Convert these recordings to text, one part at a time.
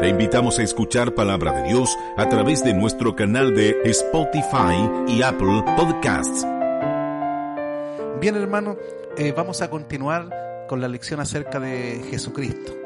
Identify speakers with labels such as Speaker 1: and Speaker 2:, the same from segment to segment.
Speaker 1: Te invitamos a escuchar Palabra de Dios a través de nuestro canal de Spotify y Apple Podcasts.
Speaker 2: Bien, hermano, eh, vamos a continuar con la lección acerca de Jesucristo.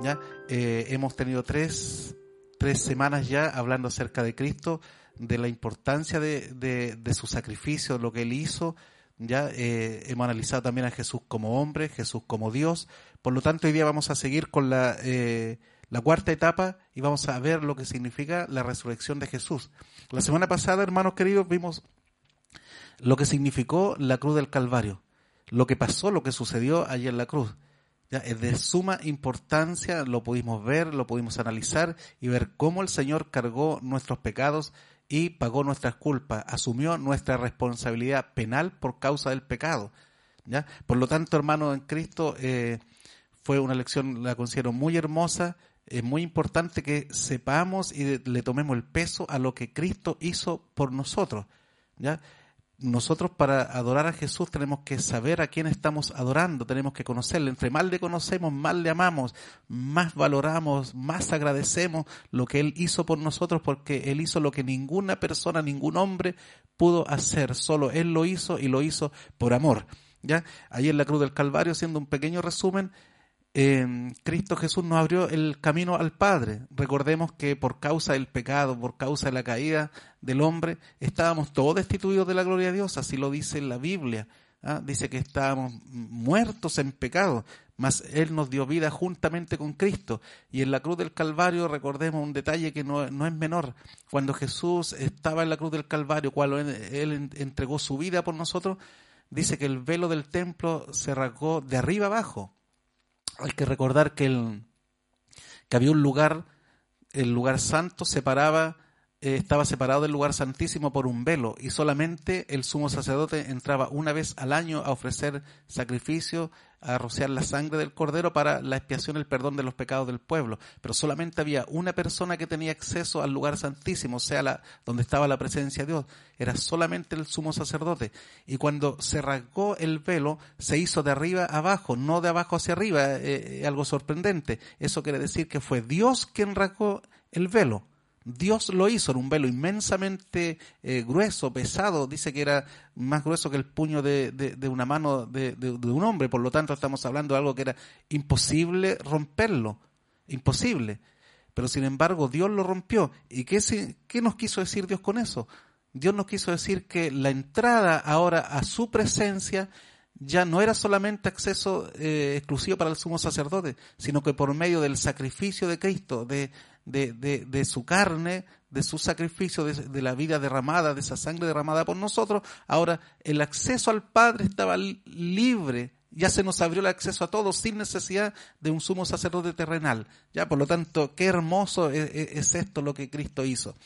Speaker 2: ¿ya? Eh, hemos tenido tres, tres semanas ya hablando acerca de Cristo, de la importancia de, su sacrificio, lo que él hizo. Ya eh, hemos analizado también a Jesús como hombre, Jesús como Dios. Por lo tanto, hoy día vamos a seguir con la eh, la cuarta etapa y vamos a ver lo que significa la resurrección de Jesús. La semana pasada, hermanos queridos, vimos lo que significó la cruz del Calvario, lo que pasó, lo que sucedió allí en la cruz. Ya, es de suma importancia, lo pudimos ver, lo pudimos analizar y ver cómo el Señor cargó nuestros pecados y pagó nuestras culpas, asumió nuestra responsabilidad penal por causa del pecado. Por lo tanto, hermanos en Cristo, eh, fue una lección, la considero muy hermosa, es muy importante que sepamos y le tomemos el peso a lo que Cristo hizo por nosotros. ¿ya? Nosotros para adorar a Jesús tenemos que saber a quién estamos adorando, tenemos que conocerle. Entre más le conocemos, más le amamos, más valoramos, más agradecemos lo que Él hizo por nosotros, porque Él hizo lo que ninguna persona, ningún hombre pudo hacer. Solo Él lo hizo y lo hizo por amor. ¿ya? Ahí en la cruz del Calvario, haciendo un pequeño resumen, eh, Cristo Jesús nos abrió el camino al Padre. Recordemos que por causa del pecado, por causa de la caída del hombre, estábamos todos destituidos de la gloria de Dios, así lo dice la Biblia. ¿ah? Dice que estábamos muertos en pecado, mas Él nos dio vida juntamente con Cristo. Y en la cruz del Calvario recordemos un detalle que no, no es menor. Cuando Jesús estaba en la cruz del Calvario, cuando Él entregó su vida por nosotros, dice que el velo del templo se rasgó de arriba abajo hay que recordar que, el, que había un lugar, el lugar santo separaba, eh, estaba separado del lugar santísimo por un velo y solamente el sumo sacerdote entraba una vez al año a ofrecer sacrificio, a rociar la sangre del cordero para la expiación y el perdón de los pecados del pueblo. Pero solamente había una persona que tenía acceso al lugar santísimo, o sea, la, donde estaba la presencia de Dios. Era solamente el sumo sacerdote. Y cuando se rasgó el velo, se hizo de arriba abajo, no de abajo hacia arriba. Eh, algo sorprendente. Eso quiere decir que fue Dios quien rasgó el velo. Dios lo hizo en un velo inmensamente eh, grueso, pesado, dice que era más grueso que el puño de, una mano de, un hombre, por lo tanto estamos hablando de algo que era imposible romperlo, imposible. Pero sin embargo Dios lo rompió. ¿Y qué, qué nos quiso decir Dios con eso? Dios nos quiso decir que la entrada ahora a su presencia ya no era solamente acceso eh, exclusivo para el sumo sacerdote, sino que por medio del sacrificio de Cristo, de, de, de, su carne, de su sacrificio, de, la vida derramada, de esa sangre derramada por nosotros, ahora el acceso al Padre estaba libre, ya se nos abrió el acceso a todos sin necesidad de un sumo sacerdote terrenal. Ya, por lo tanto, qué hermoso es, es esto lo que Cristo hizo.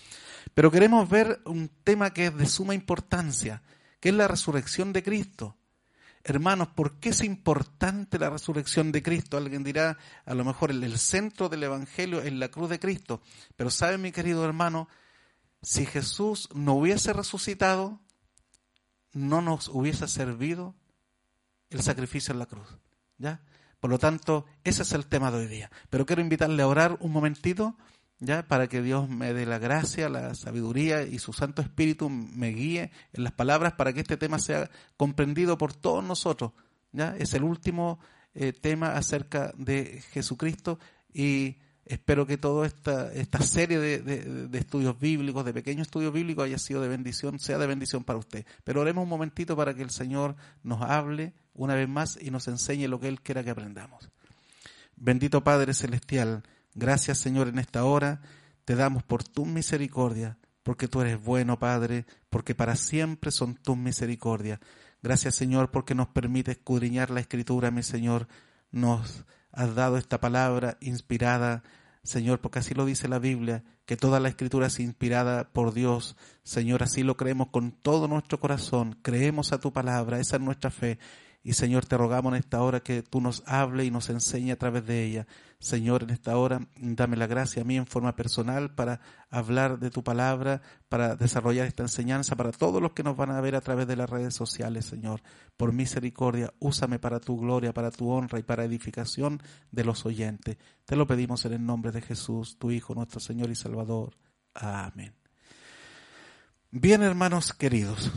Speaker 2: Pero queremos ver un tema que es de suma importancia, que es la resurrección de Cristo. Hermanos, ¿por qué es importante la resurrección de Cristo? Alguien dirá, a lo mejor el, centro del Evangelio es la cruz de Cristo. Pero sabe, mi querido hermano, si Jesús no hubiese resucitado, no nos hubiese servido el sacrificio en la cruz. ¿Ya? Por lo tanto, ese es el tema de hoy día. Pero quiero invitarle a orar un momentito ¿ya? Para que Dios me dé la gracia, la sabiduría y su Santo Espíritu me guíe en las palabras para que este tema sea comprendido por todos nosotros, ¿ya? Es el último eh, tema acerca de Jesucristo y espero que toda esta, esta serie de, de, de, estudios bíblicos, de pequeños estudios bíblicos, haya sido de bendición, sea de bendición para usted. Pero oremos un momentito para que el Señor nos hable una vez más y nos enseñe lo que Él quiera que aprendamos. Bendito Padre Celestial, Gracias Señor en esta hora, te damos por tu misericordia, porque tú eres bueno Padre, porque para siempre son tus misericordias. Gracias Señor porque nos permite escudriñar la escritura, mi Señor, nos has dado esta palabra inspirada, Señor, porque así lo dice la Biblia, que toda la escritura es inspirada por Dios. Señor, así lo creemos con todo nuestro corazón, creemos a tu palabra, esa es nuestra fe. Y Señor, te rogamos en esta hora que tú nos hable y nos enseñe a través de ella. Señor, en esta hora dame la gracia a mí en forma personal para hablar de tu palabra, para desarrollar esta enseñanza para todos los que nos van a ver a través de las redes sociales, Señor. Por misericordia, úsame para tu gloria, para tu honra y para edificación de los oyentes. Te lo pedimos en el nombre de Jesús, tu Hijo, nuestro Señor y Salvador. Amén. Bien, hermanos queridos.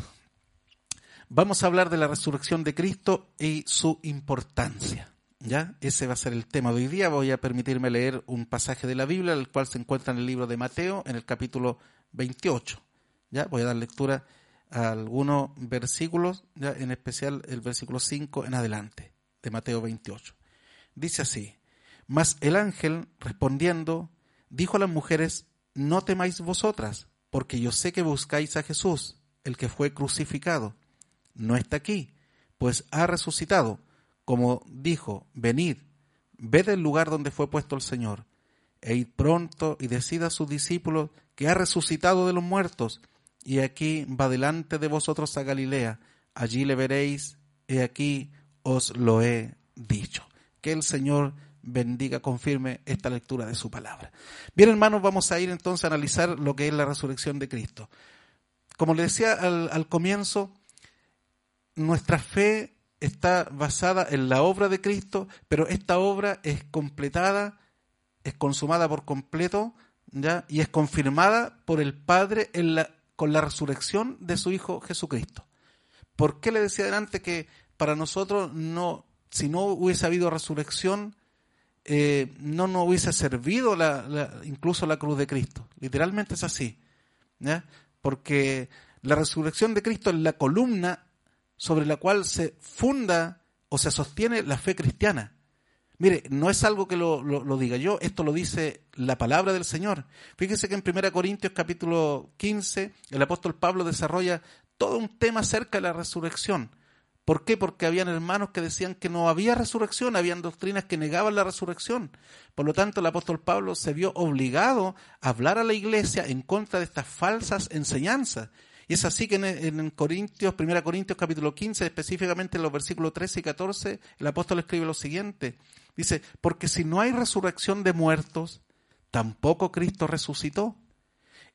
Speaker 2: Vamos a hablar de la resurrección de Cristo y su importancia. ¿Ya? Ese va a ser el tema de hoy día. Voy a permitirme leer un pasaje de la Biblia, el cual se encuentra en el libro de Mateo, en el capítulo 28. ¿Ya? Voy a dar lectura a algunos versículos, ¿ya? en especial el versículo 5 en adelante, de Mateo 28. Dice así, mas el ángel, respondiendo, dijo a las mujeres, no temáis vosotras, porque yo sé que buscáis a Jesús, el que fue crucificado no está aquí, pues ha resucitado, como dijo, venid, ved el lugar donde fue puesto el Señor, e id pronto y decid a sus discípulos que ha resucitado de los muertos, y aquí va delante de vosotros a Galilea, allí le veréis, y aquí os lo he dicho. Que el Señor bendiga, confirme esta lectura de su palabra. Bien, hermanos, vamos a ir entonces a analizar lo que es la resurrección de Cristo. Como le decía al, al comienzo, nuestra fe está basada en la obra de Cristo, pero esta obra es completada, es consumada por completo, ¿ya? y es confirmada por el Padre con la resurrección de su Hijo Jesucristo. ¿Por qué le decía adelante que para nosotros no, si no hubiese habido resurrección, eh, no nos hubiese servido incluso la cruz de Cristo? Literalmente es así, ¿ya? porque la resurrección de Cristo es la columna sobre la cual se funda o se sostiene la fe cristiana. Mire, no es algo que lo, diga yo, esto lo dice la palabra del Señor. Fíjese que en 1 Corintios capítulo 15 el apóstol Pablo desarrolla todo un tema acerca de la resurrección. ¿Por qué? Porque habían hermanos que decían que no había resurrección, habían doctrinas que negaban la resurrección. Por lo tanto, el apóstol Pablo se vio obligado a hablar a la iglesia en contra de estas falsas enseñanzas. Y es así que en, Corintios, 1 Corintios capítulo 15, específicamente en los versículos 13 y 14, el apóstol escribe lo siguiente. Dice, porque si no hay resurrección de muertos, tampoco Cristo resucitó.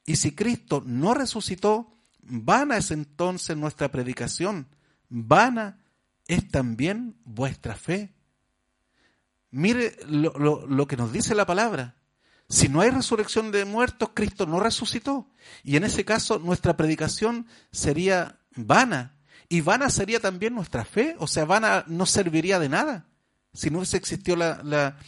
Speaker 2: Y si Cristo no resucitó, vana es entonces nuestra predicación, vana es también vuestra fe. Mire lo, lo que nos dice la palabra. Si no hay resurrección de muertos, Cristo no resucitó. Y en ese caso nuestra predicación sería vana. Y vana sería también nuestra fe. O sea, vana no serviría de nada si no hubiese existido la,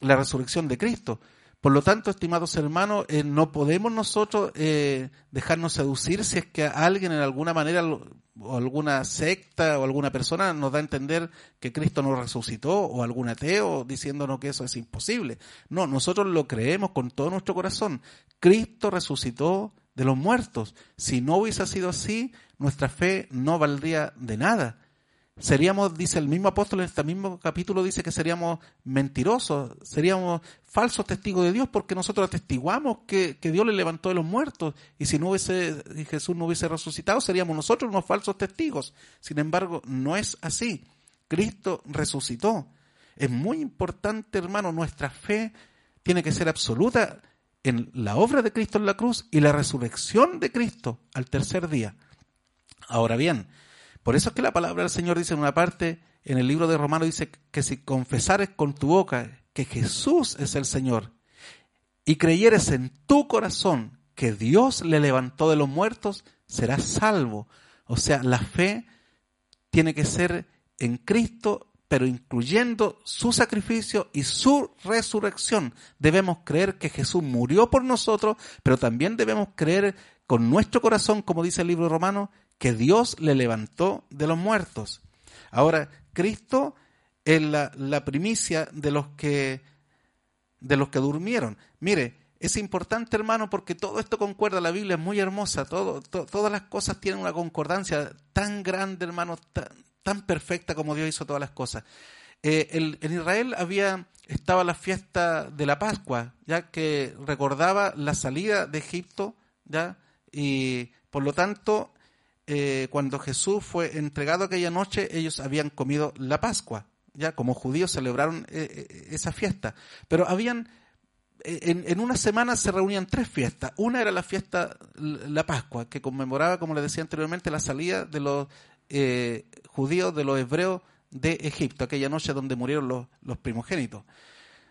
Speaker 2: la resurrección de Cristo. Por lo tanto, estimados hermanos, eh, no podemos nosotros eh, dejarnos seducir si es que alguien en alguna manera o alguna secta o alguna persona nos da a entender que Cristo no resucitó o algún ateo diciéndonos que eso es imposible. No, nosotros lo creemos con todo nuestro corazón. Cristo resucitó de los muertos. Si no hubiese sido así, nuestra fe no valdría de nada seríamos, dice el mismo apóstol en este mismo capítulo, dice que seríamos mentirosos, seríamos falsos testigos de Dios porque nosotros atestiguamos que, que Dios le levantó de los muertos y si no hubiese, Jesús no hubiese resucitado, seríamos nosotros unos falsos testigos. Sin embargo, no es así. Cristo resucitó. Es muy importante, hermano, nuestra fe tiene que ser absoluta en la obra de Cristo en la cruz y la resurrección de Cristo al tercer día. Ahora bien, por eso es que la palabra del Señor dice en una parte, en el libro de Romanos dice que si confesares con tu boca que Jesús es el Señor y creyeres en tu corazón que Dios le levantó de los muertos, serás salvo. O sea, la fe tiene que ser en Cristo, pero incluyendo su sacrificio y su resurrección. Debemos creer que Jesús murió por nosotros, pero también debemos creer con nuestro corazón, como dice el libro romano, que Dios le levantó de los muertos. Ahora, Cristo es la, primicia de los que de los que durmieron. Mire, es importante, hermano, porque todo esto concuerda, la Biblia es muy hermosa, todas las cosas tienen una concordancia tan grande, hermano, tan, tan perfecta como Dios hizo todas las cosas. Eh, en Israel había estaba la fiesta de la Pascua, ya que recordaba la salida de Egipto, ya y por lo tanto eh, cuando Jesús fue entregado aquella noche ellos habían comido la Pascua, ya como judíos celebraron eh, esa fiesta, pero habían en, una semana se reunían tres fiestas. Una era la fiesta, la Pascua, que conmemoraba, como les decía anteriormente, la salida de los judíos, de los hebreos de Egipto, aquella noche donde murieron los, primogénitos.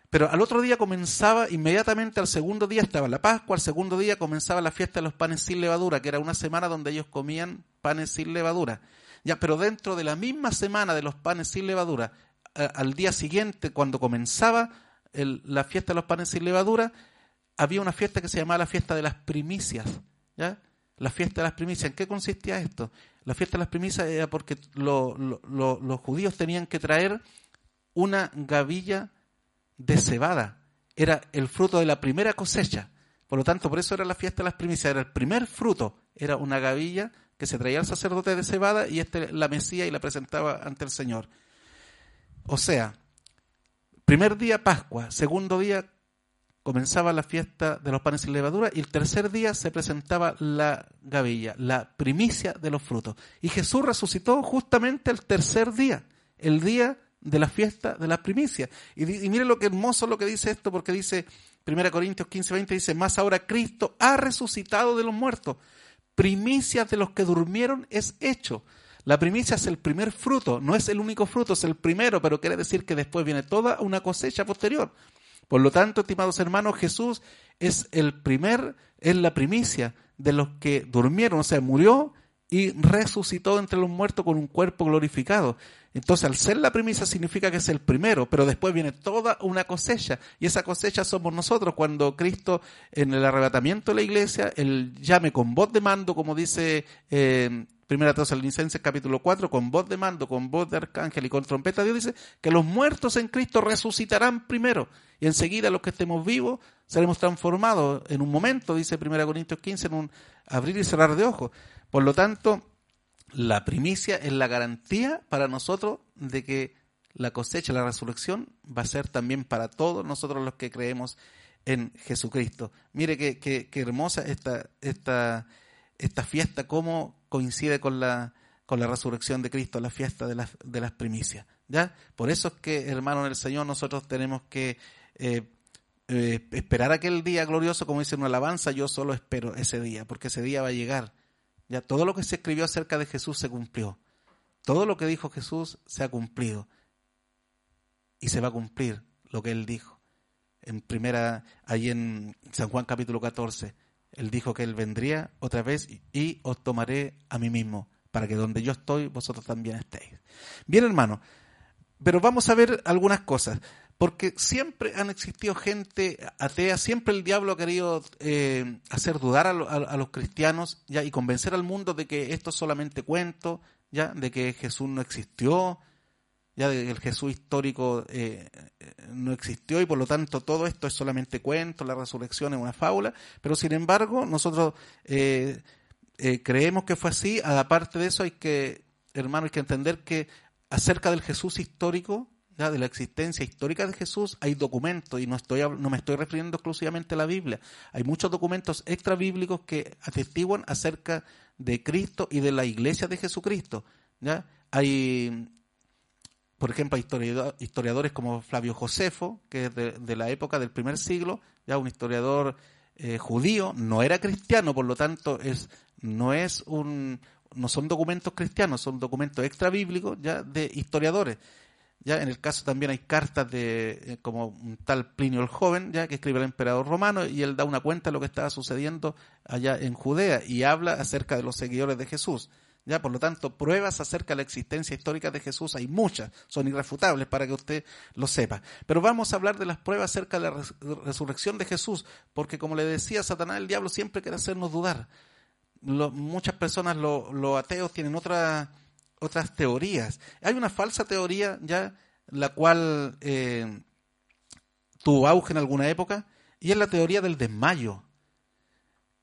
Speaker 2: Pero al otro día comenzaba, inmediatamente al segundo día estaba la Pascua, al segundo día comenzaba la fiesta de los panes sin levadura, que era una semana donde ellos comían panes sin levadura. Ya, pero dentro de la misma semana de los panes sin levadura, al día siguiente, cuando comenzaba la fiesta de los panes sin levadura, había una fiesta que se llamaba la fiesta de las primicias. ¿ya? La fiesta de las primicias. ¿En qué consistía esto? La fiesta de las primicias era porque los judíos tenían que traer una gavilla de cebada. Era el fruto de la primera cosecha. Por lo tanto, por eso era la fiesta de las primicias. Era el primer fruto. Era una gavilla que se traía al sacerdote de cebada y este la mesía y la presentaba ante el Señor. O sea, primer día Pascua, segundo día comenzaba la fiesta de los panes sin levadura y el tercer día se presentaba la gavilla, la primicia de los frutos. Y Jesús resucitó justamente el tercer día, el día de la fiesta de las primicias. Y, mire lo que hermoso lo que dice esto, porque dice 1 Corintios 15, 20, dice, más ahora Cristo ha resucitado de los muertos. Primicias de los que durmieron es hecho. La primicia es el primer fruto, no es el único fruto, es el primero, pero quiere decir que después viene toda una cosecha posterior. Por lo tanto, estimados hermanos, Jesús es el primer, es la primicia de los que durmieron, o sea, murió y resucitó entre los muertos con un cuerpo glorificado. Entonces, al ser la primicia significa que es el primero, pero después viene toda una cosecha, y esa cosecha somos nosotros cuando Cristo en el arrebatamiento de la iglesia, él llame con voz de mando, como dice eh, Primera Tesalonicenses capítulo 4, con voz de mando, con voz de arcángel y con trompeta, Dios dice que los muertos en Cristo resucitarán primero y enseguida los que estemos vivos seremos transformados en un momento, dice Primera Corintios 15, en un abrir y cerrar de ojos. Por lo tanto, la primicia es la garantía para nosotros de que la cosecha, la resurrección va a ser también para todos nosotros los que creemos en Jesucristo. Mire qué, qué, qué hermosa esta, esta, esta fiesta, cómo coincide con la, con la resurrección de Cristo, la fiesta de las, de las primicias. ¿ya? Por eso es que, hermano, en el Señor nosotros tenemos que eh, eh, esperar aquel día glorioso, como dice una alabanza, yo solo espero ese día, porque ese día va a llegar. Ya todo lo que se escribió acerca de Jesús se cumplió. Todo lo que dijo Jesús se ha cumplido. Y se va a cumplir lo que él dijo. En primera, ahí en San Juan capítulo 14 él dijo que Él vendría otra vez y, os tomaré a mí mismo, para que donde yo estoy, vosotros también estéis. Bien, hermano, pero vamos a ver algunas cosas, porque siempre han existido gente atea, siempre el diablo ha querido eh, hacer dudar a, los cristianos ya y convencer al mundo de que esto es solamente cuento, ya de que Jesús no existió, ya el Jesús histórico eh, no existió y por lo tanto todo esto es solamente cuento, la resurrección es una fábula, pero sin embargo nosotros eh, eh, creemos que fue así, aparte de eso hay que, hermano, hay que entender que acerca del Jesús histórico, de la existencia histórica de Jesús, hay documentos, y no, estoy, no me estoy refiriendo exclusivamente a la Biblia, hay muchos documentos extra bíblicos que atestiguan acerca de Cristo y de la iglesia de Jesucristo. ¿ya? Hay por ejemplo, historiadores como Flavio Josefo, que es de, la época del primer siglo, ya un historiador eh, judío, no era cristiano, por lo tanto es no es un no son documentos cristianos, son documentos extra bíblicos ya de historiadores. Ya en el caso también hay cartas de eh, como un tal Plinio el joven, ya que escribe el emperador romano y él da una cuenta de lo que estaba sucediendo allá en Judea y habla acerca de los seguidores de Jesús. ¿Ya? Por lo tanto, pruebas acerca de la existencia histórica de Jesús hay muchas, son irrefutables para que usted lo sepa. Pero vamos a hablar de las pruebas acerca de la resurrección de Jesús, porque como le decía Satanás, el diablo siempre quiere hacernos dudar. muchas personas, los ateos, tienen otras teorías. Hay una falsa teoría ya, la cual eh, tuvo auge en alguna época, y es la teoría del desmayo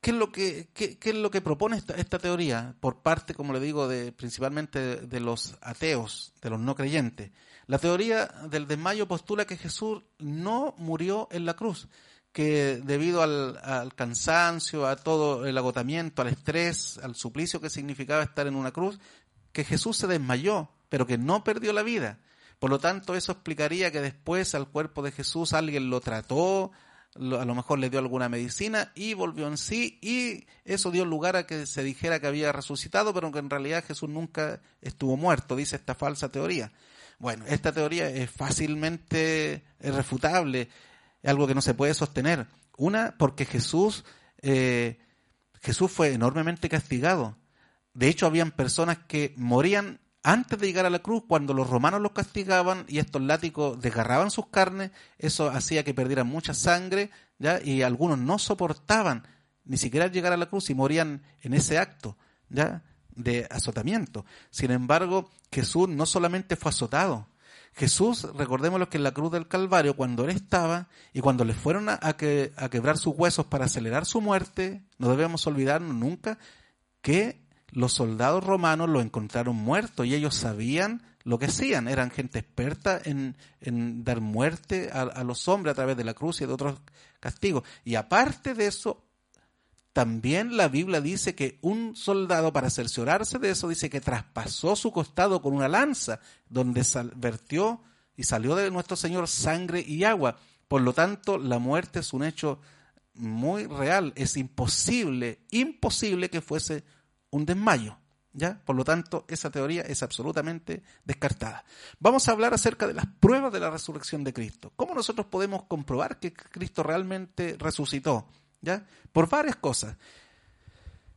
Speaker 2: ¿Qué es lo que, qué, es lo que propone esta, esta, teoría por parte, como le digo, de, principalmente de, los ateos, de los no creyentes? La teoría del desmayo postula que Jesús no murió en la cruz, que debido al, al, cansancio, a todo el agotamiento, al estrés, al suplicio que significaba estar en una cruz, que Jesús se desmayó, pero que no perdió la vida. Por lo tanto, eso explicaría que después al cuerpo de Jesús alguien lo trató, a lo mejor le dio alguna medicina y volvió en sí y eso dio lugar a que se dijera que había resucitado, pero que en realidad Jesús nunca estuvo muerto, dice esta falsa teoría. Bueno, esta teoría es fácilmente refutable, es algo que no se puede sostener. Una, porque Jesús, eh, Jesús fue enormemente castigado. De hecho, habían personas que morían antes de llegar a la cruz, cuando los romanos los castigaban y estos látigos desgarraban sus carnes, eso hacía que perdieran mucha sangre, ¿ya? y algunos no soportaban ni siquiera llegar a la cruz y morían en ese acto ¿ya? de azotamiento. Sin embargo, Jesús no solamente fue azotado, Jesús, recordemos que en la cruz del Calvario, cuando él estaba y cuando le fueron a, que, a quebrar sus huesos para acelerar su muerte, no debemos olvidarnos nunca que los soldados romanos lo encontraron muerto y ellos sabían lo que hacían. Eran gente experta en, dar muerte a, los hombres a través de la cruz y de otros castigos. Y aparte de eso, también la Biblia dice que un soldado, para cerciorarse de eso, dice que traspasó su costado con una lanza, donde vertió y salió de nuestro Señor sangre y agua. Por lo tanto, la muerte es un hecho muy real. Es imposible, imposible que fuese un desmayo. ¿Ya? Por lo tanto, esa teoría es absolutamente descartada. Vamos a hablar acerca de las pruebas de la resurrección de Cristo. ¿Cómo nosotros podemos comprobar que Cristo realmente resucitó? ¿Ya? Por varias cosas.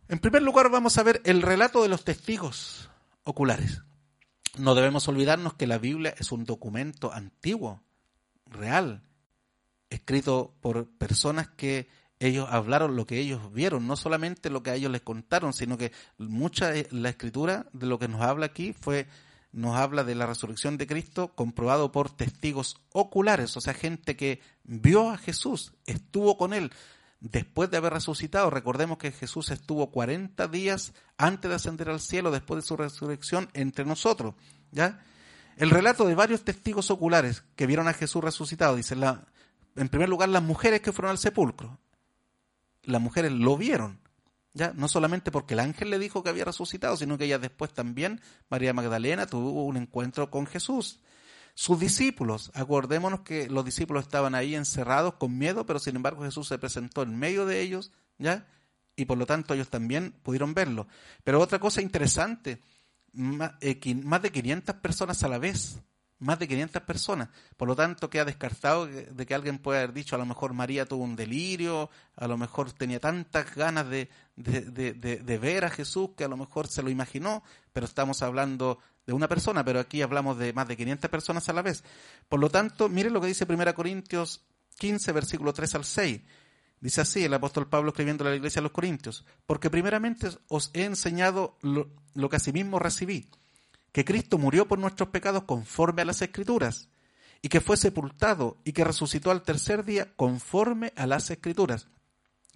Speaker 2: En primer lugar, vamos a ver el relato de los testigos oculares. No debemos olvidarnos que la Biblia es un documento antiguo, real, escrito por personas que ellos hablaron lo que ellos vieron, no solamente lo que a ellos les contaron, sino que mucha la escritura de lo que nos habla aquí fue nos habla de la resurrección de Cristo comprobado por testigos oculares, o sea, gente que vio a Jesús, estuvo con él después de haber resucitado. Recordemos que Jesús estuvo 40 días antes de ascender al cielo, después de su resurrección, entre nosotros. ¿ya? El relato de varios testigos oculares que vieron a Jesús resucitado, dice, la, en primer lugar, las mujeres que fueron al sepulcro las mujeres lo vieron. ¿ya? No solamente porque el ángel le dijo que había resucitado, sino que ella después también, María Magdalena, tuvo un encuentro con Jesús. Sus discípulos, acordémonos que los discípulos estaban ahí encerrados con miedo, pero sin embargo Jesús se presentó en medio de ellos, ¿ya? Y por lo tanto ellos también pudieron verlo. Pero otra cosa interesante, más eh, de 500 personas a la vez más de 500 personas. Por lo tanto, queda descartado de que alguien pueda haber dicho, a lo mejor María tuvo un delirio, a lo mejor tenía tantas ganas de, de, ver a Jesús que a lo mejor se lo imaginó, pero estamos hablando de una persona, pero aquí hablamos de más de 500 personas a la vez. Por lo tanto, miren lo que dice 1 Corintios 15, versículo 3 al 6. Dice así el apóstol Pablo escribiendo a la iglesia de los Corintios, porque primeramente os he enseñado lo, lo que asimismo recibí que Cristo murió por nuestros pecados conforme a las Escrituras, y que fue sepultado y que resucitó al tercer día conforme a las Escrituras,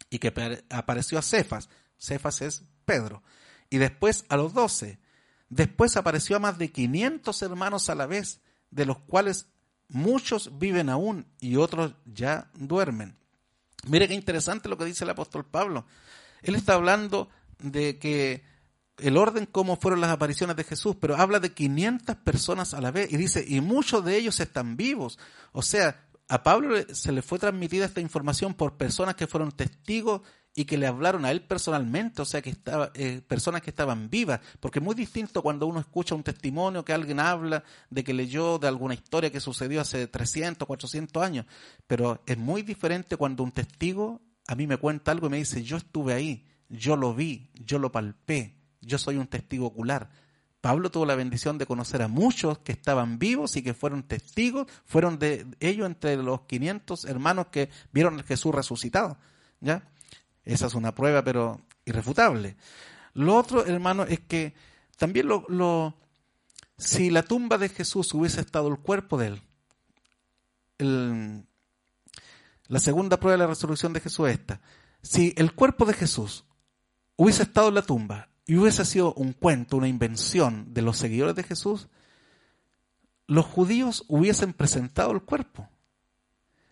Speaker 2: y que apareció a Cefas, Cefas es Pedro, y después a los doce, después apareció a más de 500 hermanos a la vez, de los cuales muchos viven aún y otros ya duermen. Mire qué interesante lo que dice el apóstol Pablo. Él está hablando de que el orden cómo fueron las apariciones de Jesús, pero habla de 500 personas a la vez y dice, y muchos de ellos están vivos. O sea, a Pablo se le fue transmitida esta información por personas que fueron testigos y que le hablaron a él personalmente, o sea, que estaba, eh, personas que estaban vivas, porque es muy distinto cuando uno escucha un testimonio que alguien habla de que leyó de alguna historia que sucedió hace 300, 400 años, pero es muy diferente cuando un testigo a mí me cuenta algo y me dice, yo estuve ahí, yo lo vi, yo lo palpé, yo soy un testigo ocular. Pablo tuvo la bendición de conocer a muchos que estaban vivos y que fueron testigos, fueron de ellos entre los 500 hermanos que vieron a Jesús resucitado. ¿Ya? Esa es una prueba, pero irrefutable. Lo otro, hermano, es que también lo, si la tumba de Jesús hubiese estado el cuerpo de él, la segunda prueba de la resurrección de Jesús es esta. Si el cuerpo de Jesús hubiese estado en la tumba y hubiese sido un cuento, una invención de los seguidores de Jesús, los judíos hubiesen presentado el cuerpo.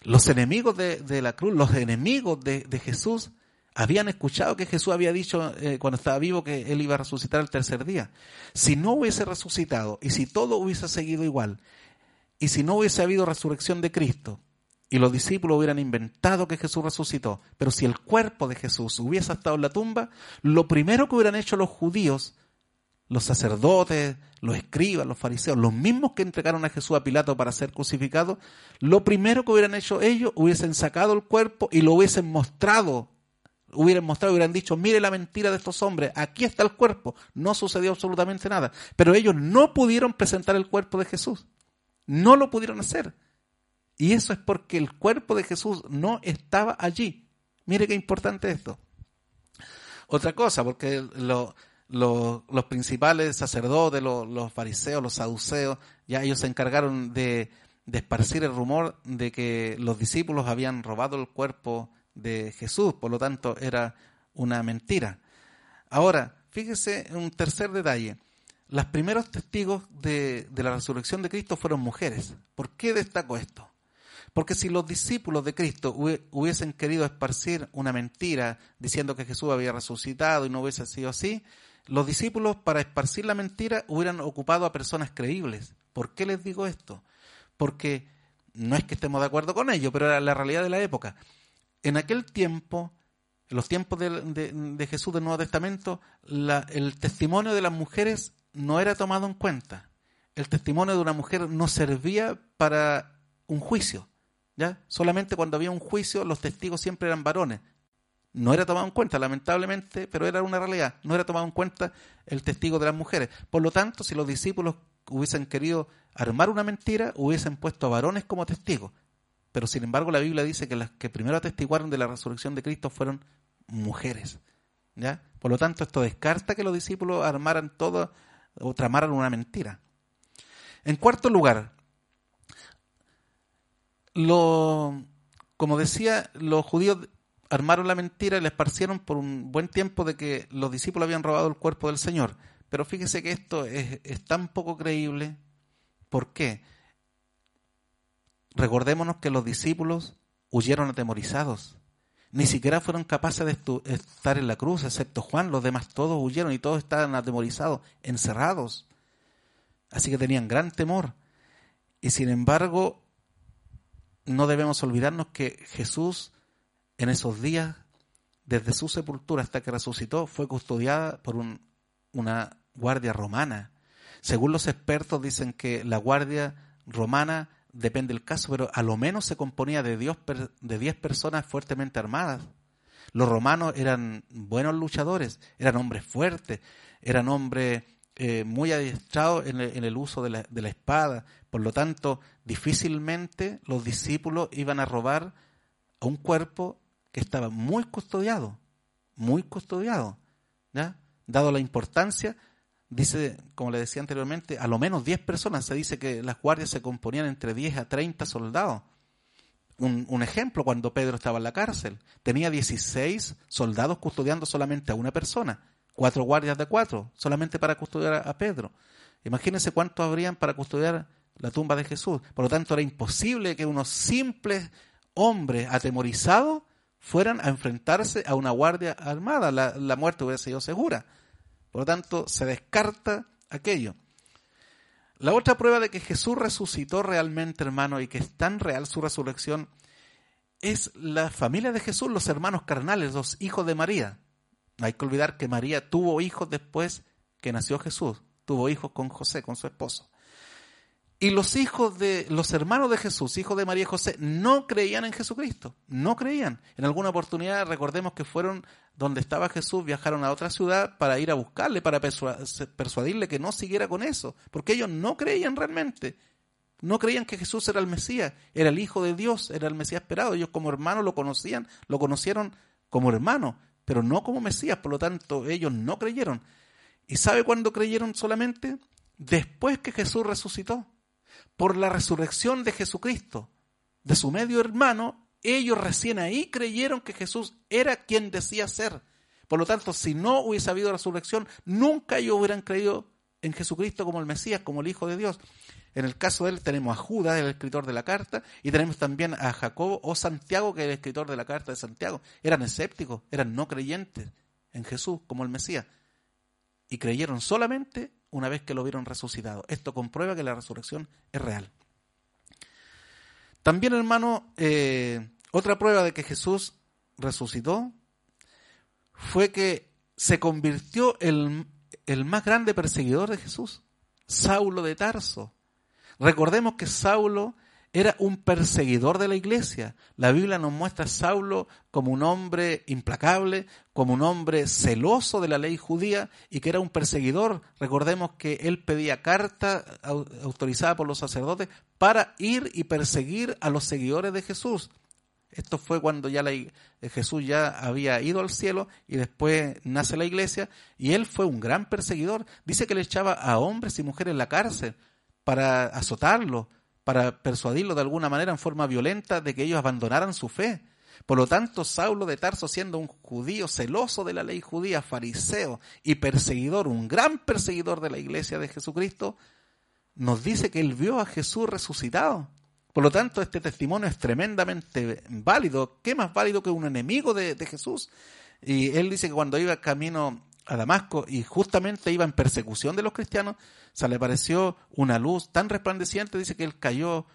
Speaker 2: Los enemigos de, la cruz, los enemigos de, Jesús, habían escuchado que Jesús había dicho eh, cuando estaba vivo que él iba a resucitar el tercer día. Si no hubiese resucitado y si todo hubiese seguido igual, y si no hubiese habido resurrección de Cristo, y los discípulos hubieran inventado que Jesús resucitó, pero si el cuerpo de Jesús hubiese estado en la tumba, lo primero que hubieran hecho los judíos, los sacerdotes, los escribas, los fariseos, los mismos que entregaron a Jesús a Pilato para ser crucificado, lo primero que hubieran hecho ellos, hubiesen sacado el cuerpo y lo hubiesen mostrado, hubieran mostrado, hubieran dicho, mire la mentira de estos hombres, aquí está el cuerpo, no sucedió absolutamente nada, pero ellos no pudieron presentar el cuerpo de Jesús, no lo pudieron hacer. Y eso es porque el cuerpo de Jesús no estaba allí. Mire qué importante esto. Otra cosa, porque los principales sacerdotes, los, fariseos, los saduceos, ya ellos se encargaron de, esparcir el rumor de que los discípulos habían robado el cuerpo de Jesús, por lo tanto era una mentira. Ahora, fíjese un tercer detalle. Los primeros testigos de, de, la resurrección de Cristo fueron mujeres. ¿Por qué destaco esto? Porque si los discípulos de Cristo hubiesen querido esparcir una mentira diciendo que Jesús había resucitado y no hubiese sido así, los discípulos para esparcir la mentira hubieran ocupado a personas creíbles. ¿Por qué les digo esto? Porque no es que estemos de acuerdo con ello, pero era la realidad de la época. En aquel tiempo, en los tiempos de, Jesús del Nuevo Testamento, el testimonio de las mujeres no era tomado en cuenta. El testimonio de una mujer no servía para un juicio. Solamente cuando había un juicio los testigos siempre eran varones. No era tomado en cuenta, lamentablemente, pero era una realidad. No era tomado en cuenta el testigo de las mujeres. Por lo tanto, si los discípulos hubiesen querido armar una mentira, hubiesen puesto a varones como testigos. Pero sin embargo, la Biblia dice que las que primero atestiguaron de la resurrección de Cristo fueron mujeres. ¿ya? Por lo tanto, esto descarta que los discípulos armaran todo o tramaran una mentira. En cuarto lugar, lo, como decía, los judíos armaron la mentira y la esparcieron por un buen tiempo de que los discípulos habían robado el cuerpo del Señor. Pero fíjese que esto es, es tan poco creíble. ¿Por qué? Recordémonos que los discípulos huyeron atemorizados. Ni siquiera fueron capaces de estar en la cruz, excepto Juan. Los demás todos huyeron y todos estaban atemorizados, encerrados. Así que tenían gran temor. Y sin embargo, no debemos olvidarnos que Jesús en esos días, desde su sepultura hasta que resucitó, fue custodiada por una guardia romana. Según los expertos dicen que la guardia romana, depende del caso, pero a lo menos se componía de, Dios, de 10 personas fuertemente armadas. Los romanos eran buenos luchadores, eran hombres fuertes, eran hombres eh, muy adiestrados en el, uso de la, de la espada. Por lo tanto, difícilmente los discípulos iban a robar a un cuerpo que estaba muy custodiado, muy custodiado, ¿ya? Dado la importancia, dice, como le decía anteriormente, a lo menos 10 personas, se dice que las guardias se componían entre 10 a 30 soldados. Un, un, ejemplo, cuando Pedro estaba en la cárcel, tenía 16 soldados custodiando solamente a una persona, cuatro guardias de cuatro, solamente para custodiar a Pedro. Imagínense cuántos habrían para custodiar la tumba de Jesús. Por lo tanto, era imposible que unos simples hombres atemorizados fueran a enfrentarse a una guardia armada. La, muerte hubiera sido segura. Por lo tanto, se descarta aquello. La otra prueba de que Jesús resucitó realmente, hermano, y que es tan real su resurrección, es la familia de Jesús, los hermanos carnales, los hijos de María. Hay que olvidar que María tuvo hijos después que nació Jesús. Tuvo hijos con José, con su esposo. Y los hijos de, los hermanos de Jesús, hijos de María y José, no creían en Jesucristo, no creían. En alguna oportunidad, recordemos que fueron donde estaba Jesús, viajaron a otra ciudad para ir a buscarle, para persuadirle que no siguiera con eso, porque ellos no creían realmente. No creían que Jesús era el Mesías, era el Hijo de Dios, era el Mesías esperado. Ellos como hermanos lo conocían, lo conocieron como hermano, pero no como Mesías, por lo tanto ellos no creyeron. ¿Y sabe cuándo creyeron solamente? Después que Jesús resucitó por la resurrección de Jesucristo, de su medio hermano, ellos recién ahí creyeron que Jesús era quien decía ser. Por lo tanto, si no hubiese habido resurrección, nunca ellos hubieran creído en Jesucristo como el Mesías, como el Hijo de Dios. En el caso de él tenemos a Judas, el escritor de la carta, y tenemos también a Jacobo o Santiago, que es el escritor de la carta de Santiago. Eran escépticos, eran no creyentes en Jesús como el Mesías. Y creyeron solamente una vez que lo vieron resucitado. Esto comprueba que la resurrección es real. También, hermano, eh, otra prueba de que Jesús resucitó fue que se convirtió el, el más grande perseguidor de Jesús, Saulo de Tarso. Recordemos que Saulo era un perseguidor de la iglesia. La Biblia nos muestra a Saulo como un hombre implacable, como un hombre celoso de la ley judía y que era un perseguidor. Recordemos que él pedía carta autorizada por los sacerdotes para ir y perseguir a los seguidores de Jesús. Esto fue cuando ya la, Jesús ya había ido al cielo y después nace la iglesia y él fue un gran perseguidor. Dice que le echaba a hombres y mujeres en la cárcel para azotarlo, para persuadirlo de alguna manera en forma violenta de que ellos abandonaran su fe. Por lo tanto, Saulo de Tarso, siendo un judío celoso de la ley judía, fariseo y perseguidor, un gran perseguidor de la iglesia de Jesucristo, nos dice que él vio a Jesús resucitado. Por lo tanto, este testimonio es tremendamente válido. ¿Qué más válido que un enemigo de, de Jesús? Y él dice que cuando iba camino a Damasco y justamente iba en persecución de los cristianos, se le apareció una luz tan resplandeciente, dice que él cayó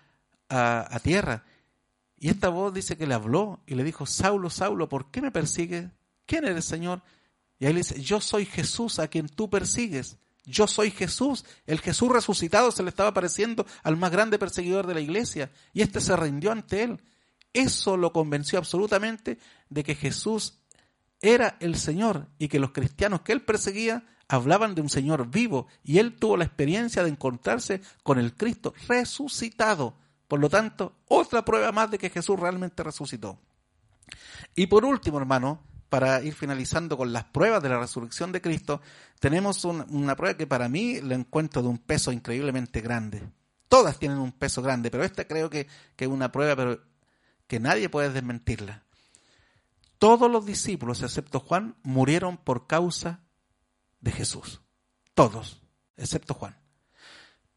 Speaker 2: a, tierra. Y esta voz dice que le habló y le dijo, Saulo, Saulo, ¿por qué me persigues? ¿Quién eres, Señor? Y ahí le dice, yo soy Jesús a quien tú persigues. Yo soy Jesús. El Jesús resucitado se le estaba apareciendo al más grande perseguidor de la iglesia. Y éste se rindió ante él. Eso lo convenció absolutamente de que Jesús era el Señor y que los cristianos que él perseguía hablaban de un Señor vivo y él tuvo la experiencia de encontrarse con el Cristo resucitado. Por lo tanto, otra prueba más de que Jesús realmente resucitó. Y por último, hermano, para ir finalizando con las pruebas de la resurrección de Cristo, tenemos una prueba que para mí la encuentro de un peso increíblemente grande. Todas tienen un peso grande, pero esta creo que, es una prueba pero que nadie puede desmentirla. Todos los discípulos, excepto Juan, murieron por causa de Jesús. Todos, excepto Juan.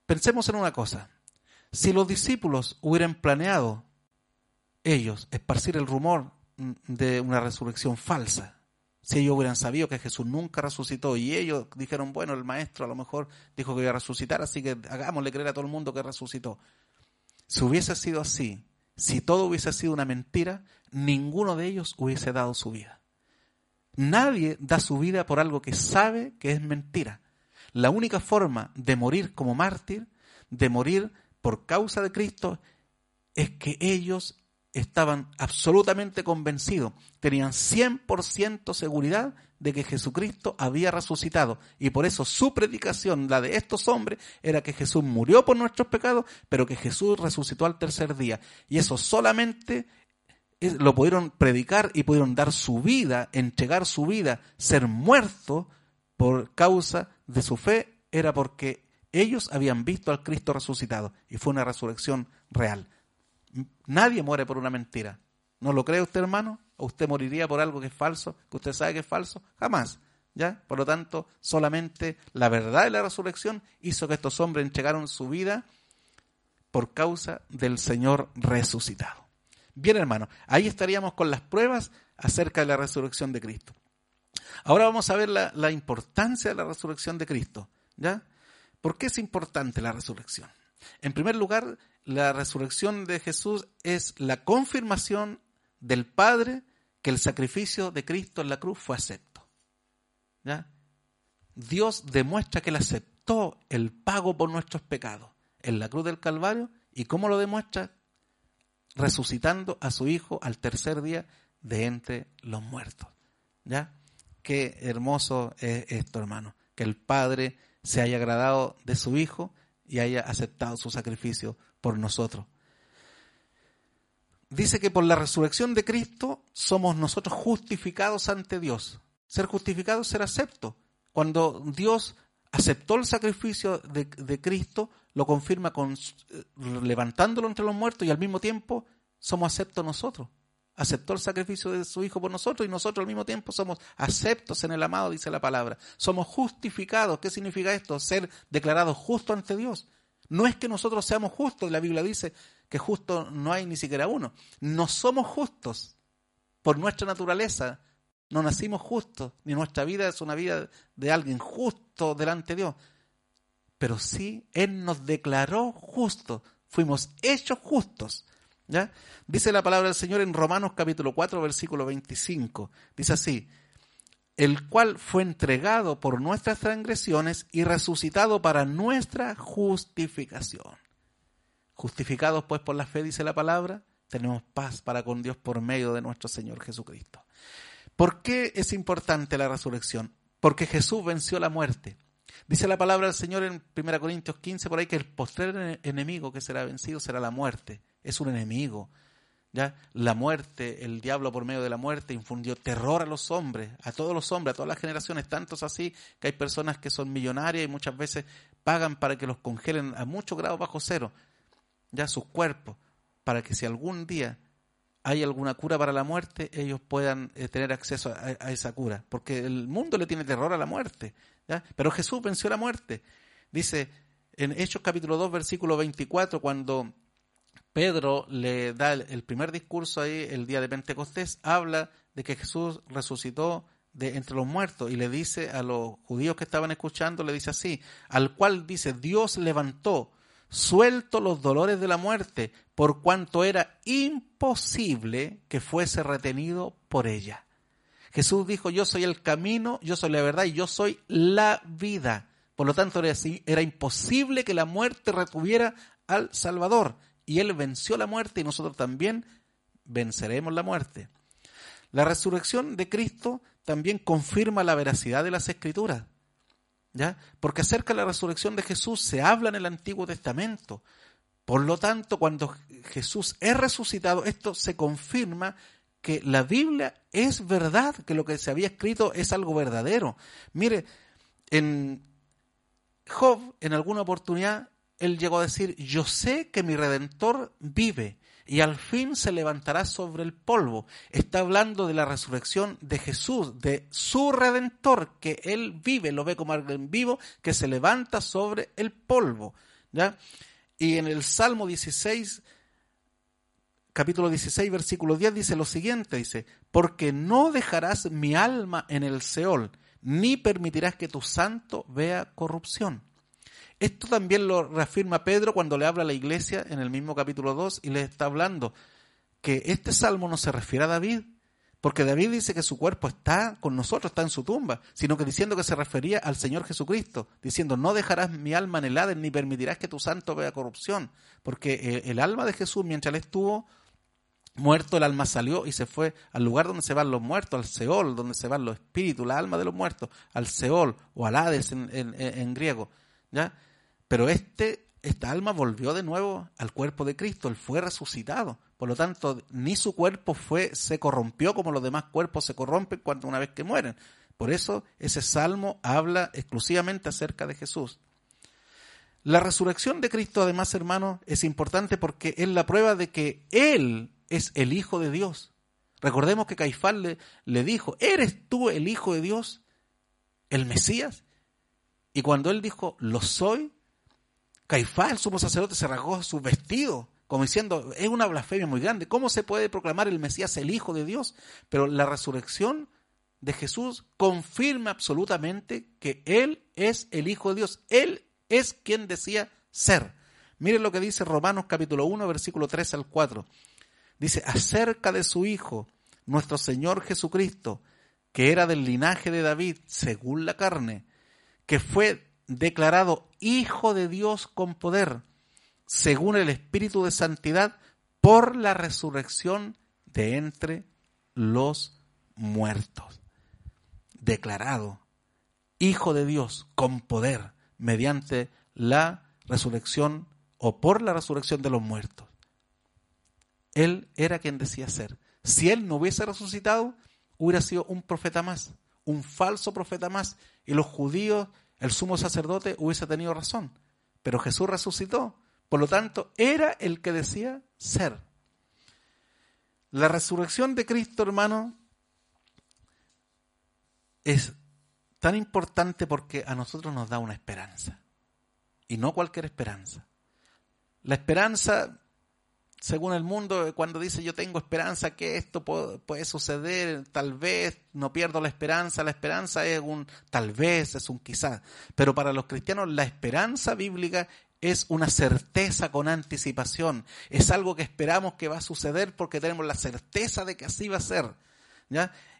Speaker 2: Pensemos en una cosa. Si los discípulos hubieran planeado ellos esparcir el rumor de una resurrección falsa, si ellos hubieran sabido que Jesús nunca resucitó y ellos dijeron, bueno, el maestro a lo mejor dijo que iba a resucitar, así que hagámosle creer a todo el mundo que resucitó. Si hubiese sido así, si todo hubiese sido una mentira, ninguno de ellos hubiese dado su vida. Nadie da su vida por algo que sabe que es mentira. La única forma de morir como mártir, de morir por causa de Cristo, es que ellos estaban absolutamente convencidos, tenían 100% seguridad de que Jesucristo había resucitado. Y por eso su predicación, la de estos hombres, era que Jesús murió por nuestros pecados, pero que Jesús resucitó al tercer día. Y eso solamente lo pudieron predicar y pudieron dar su vida, entregar su vida, ser muertos por causa de su fe, era porque ellos habían visto al Cristo resucitado y fue una resurrección real. Nadie muere por una mentira. ¿No lo cree usted, hermano? ¿O usted moriría por algo que es falso, que usted sabe que es falso? Jamás. ¿Ya? Por lo tanto, solamente la verdad de la resurrección hizo que estos hombres entregaron su vida por causa del Señor resucitado. Bien, hermano, ahí estaríamos con las pruebas acerca de la resurrección de Cristo. Ahora vamos a ver la, la importancia de la resurrección de Cristo. ¿Ya? ¿Por qué es importante la resurrección? En primer lugar, la resurrección de Jesús es la confirmación del Padre que el sacrificio de Cristo en la cruz fue acepto. ¿Ya? Dios demuestra que Él aceptó el pago por nuestros pecados en la cruz del Calvario. ¿Y cómo lo demuestra? Resucitando a su Hijo al tercer día de entre los muertos. ¿Ya? Qué hermoso es esto, hermano. Que el Padre se haya agradado de su Hijo y haya aceptado su sacrificio por nosotros. Dice que por la resurrección de Cristo somos nosotros justificados ante Dios. Ser justificado es ser acepto. Cuando Dios aceptó el sacrificio de, de, Cristo, lo confirma con levantándolo entre los muertos y al mismo tiempo somos aceptos nosotros. aceptó el sacrificio de su Hijo por nosotros y nosotros al mismo tiempo somos aceptos en el amado, dice la palabra. Somos justificados. ¿Qué significa esto? Ser declarados justos ante Dios. No es que nosotros seamos justos, la Biblia dice que justo no hay ni siquiera uno. No somos justos por nuestra naturaleza. No nacimos justos, ni nuestra vida es una vida de alguien justo delante de Dios. Pero sí, Él nos declaró justos, fuimos hechos justos. ¿ya? Dice la palabra del Señor en Romanos capítulo 4, versículo 25. Dice así, el cual fue entregado por nuestras transgresiones y resucitado para nuestra justificación. Justificados pues por la fe, dice la palabra, tenemos paz para con Dios por medio de nuestro Señor Jesucristo. ¿Por qué es importante la resurrección? Porque Jesús venció la muerte. Dice la palabra del Señor en 1 Corintios 15 por ahí que el postrer enemigo que será vencido será la muerte. Es un enemigo. ¿ya? La muerte, el diablo por medio de la muerte infundió terror a los hombres, a todos los hombres, a todas las generaciones, tantos así que hay personas que son millonarias y muchas veces pagan para que los congelen a muchos grados bajo cero, ya sus cuerpos, para que si algún día hay alguna cura para la muerte, ellos puedan eh, tener acceso a, esa cura, porque el mundo le tiene terror a la muerte, ¿ya? pero Jesús venció la muerte. Dice en Hechos capítulo 2, versículo 24, cuando Pedro le da el primer discurso ahí el día de Pentecostés, habla de que Jesús resucitó de entre los muertos y le dice a los judíos que estaban escuchando, le dice así, al cual dice, Dios levantó, suelto los dolores de la muerte, por cuanto era imposible que fuese retenido por ella. Jesús dijo, yo soy el camino, yo soy la verdad y yo soy la vida. Por lo tanto, era, imposible que la muerte retuviera al Salvador y Él venció la muerte y nosotros también venceremos la muerte. La resurrección de Cristo también confirma la veracidad de las escrituras. Porque acerca de la resurrección de Jesús se habla en el Antiguo Testamento. Por lo tanto, cuando Jesús es resucitado, esto se confirma que la Biblia es verdad, que lo que se había escrito es algo verdadero. Mire, en Job, en alguna oportunidad, él llegó a decir, yo sé que mi redentor vive y al fin se levantará sobre el polvo. Está hablando de la resurrección de Jesús, de su redentor, que él vive, lo ve como alguien vivo, que se levanta sobre el polvo. ¿ya? Y en el Salmo 16, capítulo 16, versículo 10 dice lo siguiente, dice, porque no dejarás mi alma en el Seol, ni permitirás que tu santo vea corrupción. Esto también lo reafirma Pedro cuando le habla a la iglesia en el mismo capítulo 2 y le está hablando que este salmo no se refiere a David, porque David dice que su cuerpo está con nosotros, está en su tumba, sino que diciendo que se refería al Señor Jesucristo, diciendo, no dejarás mi alma en el Hades ni permitirás que tu santo vea corrupción, porque el alma de Jesús, mientras él estuvo muerto, el alma salió y se fue al lugar donde se van los muertos, al Seol, donde se van los espíritus, la alma de los muertos, al Seol o al Hades en, en griego, ¿ya? Pero este, esta alma volvió de nuevo al cuerpo de Cristo, él fue resucitado. Por lo tanto, ni su cuerpo fue, se corrompió como los demás cuerpos se corrompen cuando una vez que mueren. Por eso ese salmo habla exclusivamente acerca de Jesús. La resurrección de Cristo, además, hermanos, es importante porque es la prueba de que Él es el Hijo de Dios. Recordemos que Caifás le, le dijo, ¿eres tú el Hijo de Dios? ¿El Mesías? Y cuando Él dijo, lo soy, Caifás, el sumo sacerdote, se rasgó su vestido, como diciendo, es una blasfemia muy grande. ¿Cómo se puede proclamar el Mesías el Hijo de Dios? Pero la resurrección de Jesús confirma absolutamente que Él es el Hijo de Dios. Él es quien decía ser. Miren lo que dice Romanos capítulo 1, versículo 3 al 4. Dice, acerca de su Hijo, nuestro Señor Jesucristo, que era del linaje de David, según la carne, que fue declarado Hijo de Dios con poder, según el Espíritu de Santidad, por la resurrección de entre los muertos. Declarado Hijo de Dios con poder, mediante la resurrección o por la resurrección de los muertos. Él era quien decía ser. Si él no hubiese resucitado, hubiera sido un profeta más, un falso profeta más, y los judíos el sumo sacerdote hubiese tenido razón, pero Jesús resucitó. Por lo tanto, era el que decía ser. La resurrección de Cristo, hermano, es tan importante porque a nosotros nos da una esperanza. Y no cualquier esperanza. La esperanza, según el mundo, cuando dice yo tengo esperanza que esto puede, suceder, tal vez, no pierdo la esperanza, la esperanza es un tal vez, es un quizás. Pero para los cristianos la esperanza bíblica es una certeza con anticipación, es algo que esperamos que va a suceder porque tenemos la certeza de que así va a ser.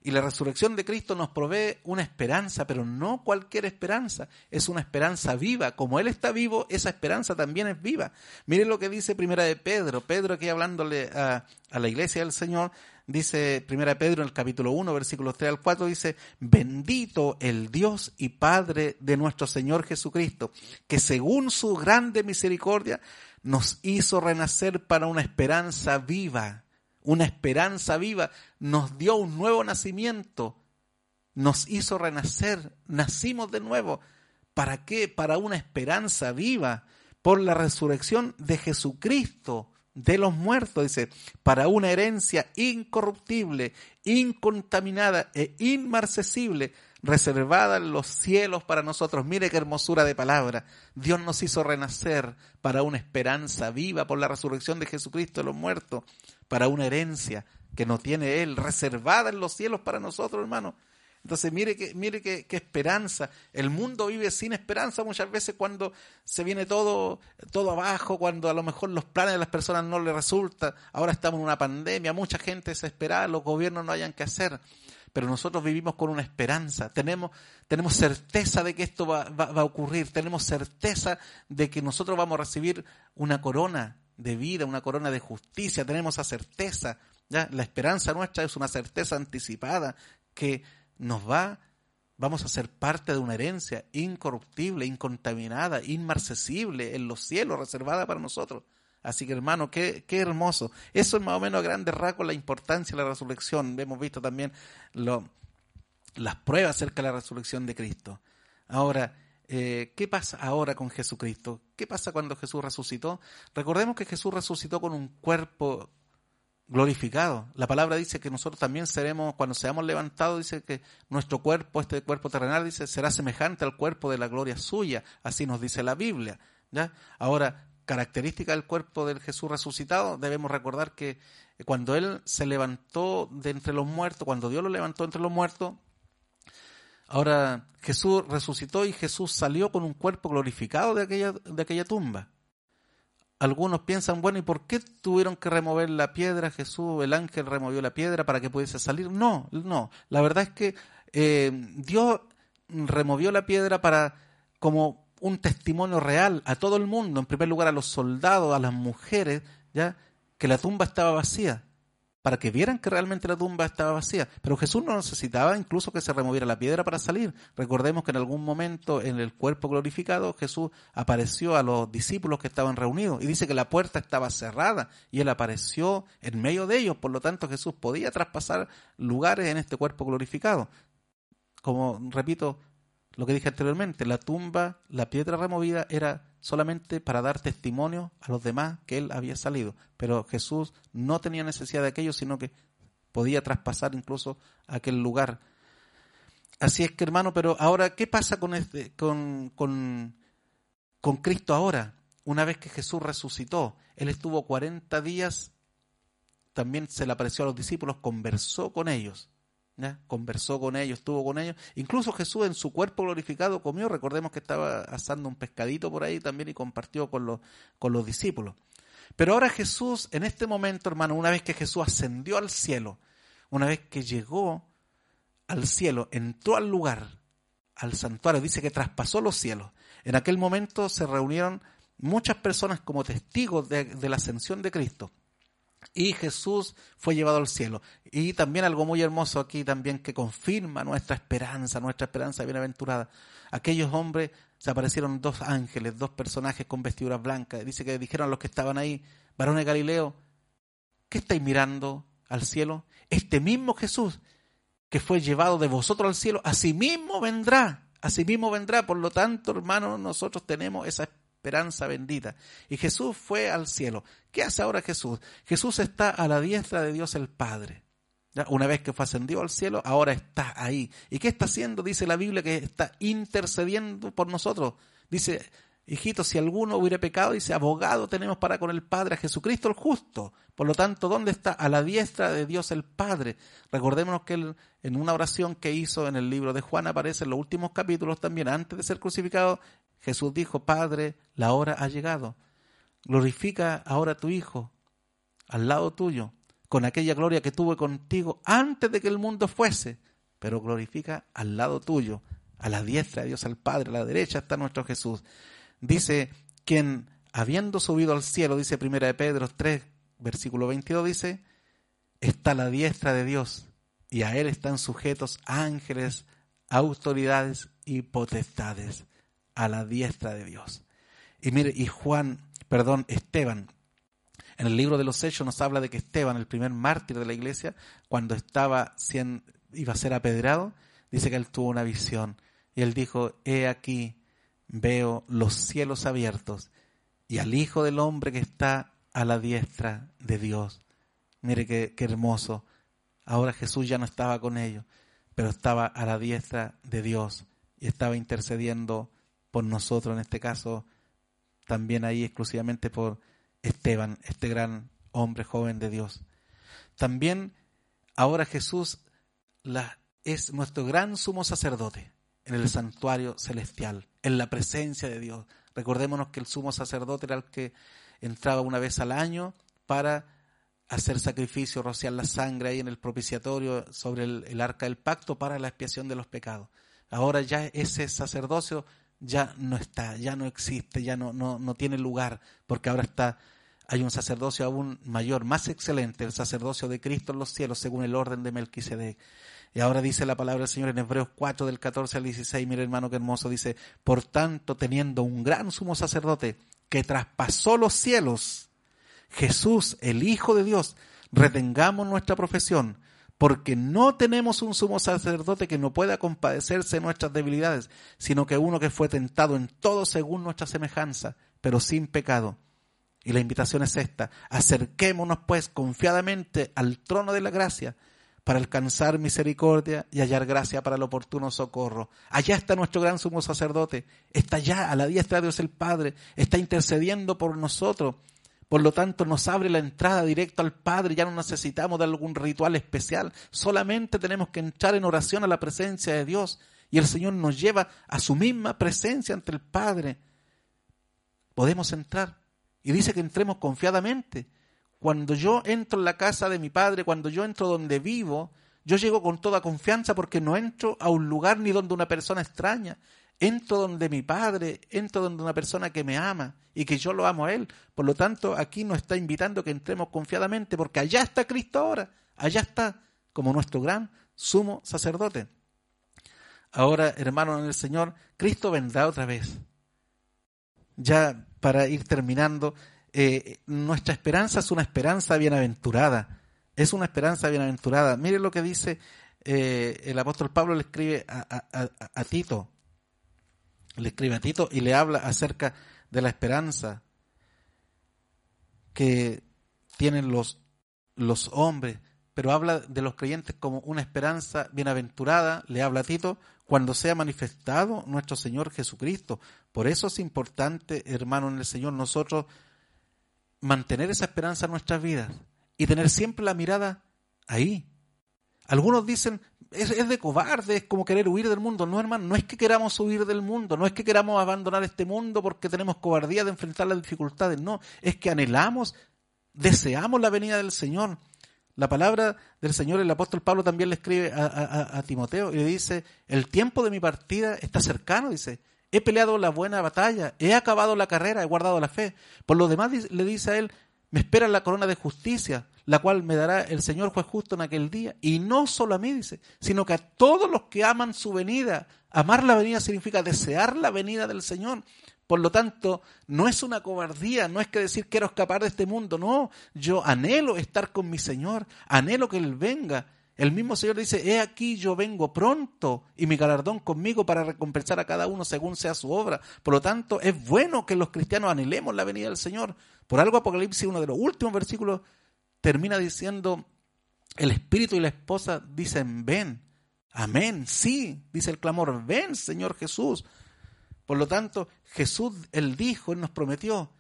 Speaker 2: Y la resurrección de Cristo nos provee una esperanza, pero no cualquier esperanza, es una esperanza viva. Como Él está vivo, esa esperanza también es viva. Miren lo que dice Primera de Pedro. Pedro aquí hablándole a, a la iglesia del Señor, dice Primera de Pedro en el capítulo 1, versículos 3 al 4, dice, bendito el Dios y Padre de nuestro Señor Jesucristo, que según su grande misericordia nos hizo renacer para una esperanza viva una esperanza viva, nos dio un nuevo nacimiento, nos hizo renacer, nacimos de nuevo. ¿Para qué? Para una esperanza viva, por la resurrección de Jesucristo de los muertos, dice, para una herencia incorruptible, incontaminada e inmarcesible, reservada en los cielos para nosotros. Mire qué hermosura de palabra. Dios nos hizo renacer para una esperanza viva por la resurrección de Jesucristo de los muertos, para una herencia que no tiene Él, reservada en los cielos para nosotros, hermano. Entonces, mire que, mire qué, esperanza. El mundo vive sin esperanza muchas veces cuando se viene todo, todo abajo, cuando a lo mejor los planes de las personas no le resultan. Ahora estamos en una pandemia, mucha gente desesperada, los gobiernos no hayan que hacer. Pero nosotros vivimos con una esperanza, tenemos, tenemos certeza de que esto va, va a ocurrir, tenemos certeza de que nosotros vamos a recibir una corona de vida, una corona de justicia, tenemos esa certeza. ¿ya? La esperanza nuestra es una certeza anticipada que nos va, vamos a ser parte de una herencia incorruptible, incontaminada, inmarcesible en los cielos, reservada para nosotros. Así que hermano, qué, qué hermoso. Eso es más o menos a grandes rasgos la importancia de la resurrección. Hemos visto también lo, las pruebas acerca de la resurrección de Cristo. Ahora, eh, ¿qué pasa ahora con Jesucristo? ¿Qué pasa cuando Jesús resucitó? Recordemos que Jesús resucitó con un cuerpo glorificado. La palabra dice que nosotros también seremos, cuando seamos levantados, dice que nuestro cuerpo, este cuerpo terrenal, dice, será semejante al cuerpo de la gloria suya. Así nos dice la Biblia. ¿ya? Ahora, característica del cuerpo del Jesús resucitado, debemos recordar que cuando Él se levantó de entre los muertos, cuando Dios lo levantó entre los muertos, ahora Jesús resucitó y Jesús salió con un cuerpo glorificado de aquella, de aquella tumba algunos piensan, bueno, ¿y por qué tuvieron que remover la piedra? Jesús, el ángel removió la piedra para que pudiese salir. No, no. La verdad es que eh, Dios removió la piedra para como un testimonio real a todo el mundo, en primer lugar a los soldados, a las mujeres, ya que la tumba estaba vacía para que vieran que realmente la tumba estaba vacía. Pero Jesús no necesitaba incluso que se removiera la piedra para salir. Recordemos que en algún momento en el cuerpo glorificado Jesús apareció a los discípulos que estaban reunidos y dice que la puerta estaba cerrada y él apareció en medio de ellos. Por lo tanto Jesús podía traspasar lugares en este cuerpo glorificado. Como repito, lo que dije anteriormente, la tumba, la piedra removida era solamente para dar testimonio a los demás que él había salido. Pero Jesús no tenía necesidad de aquello, sino que podía traspasar incluso aquel lugar. Así es que hermano, pero ahora, ¿qué pasa con, este, con, con, con Cristo ahora? Una vez que Jesús resucitó, Él estuvo 40 días, también se le apareció a los discípulos, conversó con ellos conversó con ellos, estuvo con ellos. Incluso Jesús en su cuerpo glorificado comió, recordemos que estaba asando un pescadito por ahí también y compartió con los, con los discípulos. Pero ahora Jesús, en este momento, hermano, una vez que Jesús ascendió al cielo, una vez que llegó al cielo, entró al lugar, al santuario, dice que traspasó los cielos. En aquel momento se reunieron muchas personas como testigos de la ascensión de Cristo y Jesús fue llevado al cielo. Y también algo muy hermoso aquí también que confirma nuestra esperanza, nuestra esperanza bienaventurada. Aquellos hombres se aparecieron dos ángeles, dos personajes con vestiduras blancas. Dice que dijeron a los que estaban ahí, varones Galileo, ¿qué estáis mirando al cielo? Este mismo Jesús que fue llevado de vosotros al cielo, así mismo vendrá, así mismo vendrá. Por lo tanto, hermanos, nosotros tenemos esa esperanza bendita. Y Jesús fue al cielo. ¿Qué hace ahora Jesús? Jesús está a la diestra de Dios el Padre. Una vez que fue ascendido al cielo, ahora está ahí. ¿Y qué está haciendo? Dice la Biblia que está intercediendo por nosotros. Dice, hijito, si alguno hubiera pecado, dice, abogado tenemos para con el Padre, a Jesucristo el justo. Por lo tanto, ¿dónde está? A la diestra de Dios el Padre. Recordémonos que él, en una oración que hizo en el libro de Juan aparece en los últimos capítulos también, antes de ser crucificado, Jesús dijo, Padre, la hora ha llegado. Glorifica ahora a tu Hijo al lado tuyo con aquella gloria que tuve contigo antes de que el mundo fuese, pero glorifica al lado tuyo, a la diestra de Dios al Padre, a la derecha está nuestro Jesús. Dice, quien habiendo subido al cielo, dice primera de Pedro 3, versículo 22, dice, está a la diestra de Dios y a él están sujetos ángeles, autoridades y potestades a la diestra de Dios. Y mire, y Juan, perdón, Esteban, en el libro de los Hechos nos habla de que Esteban, el primer mártir de la iglesia, cuando estaba iba a ser apedrado, dice que él tuvo una visión. Y él dijo, he aquí, veo los cielos abiertos y al Hijo del Hombre que está a la diestra de Dios. Mire qué, qué hermoso. Ahora Jesús ya no estaba con ellos, pero estaba a la diestra de Dios y estaba intercediendo por nosotros, en este caso, también ahí exclusivamente por Esteban, este gran hombre joven de Dios. También ahora Jesús es nuestro gran sumo sacerdote en el santuario celestial, en la presencia de Dios. Recordémonos que el sumo sacerdote era el que entraba una vez al año para hacer sacrificio, rociar la sangre ahí en el propiciatorio sobre el, el arca del pacto para la expiación de los pecados. Ahora ya ese sacerdocio ya no está, ya no existe, ya no, no, no tiene lugar, porque ahora está, hay un sacerdocio aún mayor, más excelente, el sacerdocio de Cristo en los cielos, según el orden de Melquisedec. Y ahora dice la palabra del Señor en Hebreos 4, del 14 al 16, mire hermano qué hermoso, dice, por tanto, teniendo un gran sumo sacerdote que traspasó los cielos, Jesús, el Hijo de Dios, retengamos nuestra profesión, porque no tenemos un sumo sacerdote que no pueda compadecerse de nuestras debilidades, sino que uno que fue tentado en todo según nuestra semejanza, pero sin pecado. Y la invitación es esta, acerquémonos pues confiadamente al trono de la gracia para alcanzar misericordia y hallar gracia para el oportuno socorro. Allá está nuestro gran sumo sacerdote, está allá a la diestra de Dios el Padre, está intercediendo por nosotros por lo tanto, nos abre la entrada directa al Padre, ya no necesitamos de algún ritual especial, solamente tenemos que entrar en oración a la presencia de Dios y el Señor nos lleva a su misma presencia ante el Padre. Podemos entrar y dice que entremos confiadamente. Cuando yo entro en la casa de mi Padre, cuando yo entro donde vivo, yo llego con toda confianza porque no entro a un lugar ni donde una persona extraña, entro donde mi Padre, entro donde una persona que me ama y que yo lo amo a Él. Por lo tanto, aquí nos está invitando que entremos confiadamente porque allá está Cristo ahora, allá está como nuestro gran sumo sacerdote. Ahora, hermano en el Señor, Cristo vendrá otra vez. Ya para ir terminando, eh, nuestra esperanza es una esperanza bienaventurada. Es una esperanza bienaventurada. Mire lo que dice eh, el apóstol Pablo, le escribe a Tito le escribe a Tito y le habla acerca de la esperanza que tienen los, los hombres, pero habla de los creyentes como una esperanza bienaventurada, le habla a Tito, cuando sea manifestado nuestro Señor Jesucristo. Por eso es importante, hermano, en el Señor, nosotros mantener esa esperanza en nuestras vidas y tener siempre la mirada ahí. Algunos dicen, es, de cobarde, es como querer huir del mundo. No, hermano, no es que queramos huir del mundo, no es que queramos abandonar este mundo porque tenemos cobardía de enfrentar las dificultades, no, es que anhelamos, deseamos la venida del Señor. La palabra del Señor, el apóstol Pablo también le escribe a, a Timoteo y le dice, el tiempo de mi partida está cercano, dice, he peleado la buena batalla, he acabado la carrera, he guardado la fe. Por lo demás le dice a él, me espera la corona de justicia, la cual me dará el Señor juez justo en aquel día. Y no solo a mí, dice, sino que a todos los que aman su venida. Amar la venida significa desear la venida del Señor. Por lo tanto, no es una cobardía, no es que decir quiero escapar de este mundo, no, yo anhelo estar con mi Señor, anhelo que Él venga. El mismo Señor dice, he aquí yo vengo pronto y mi galardón conmigo para recompensar a cada uno según sea su obra. Por lo tanto, es bueno que los cristianos anhelemos la venida del Señor. Por algo Apocalipsis, uno de los últimos versículos, termina diciendo, el espíritu y la esposa dicen, ven. Amén, sí, dice el clamor, ven Señor Jesús. Por lo tanto, Jesús, Él dijo, Él nos prometió,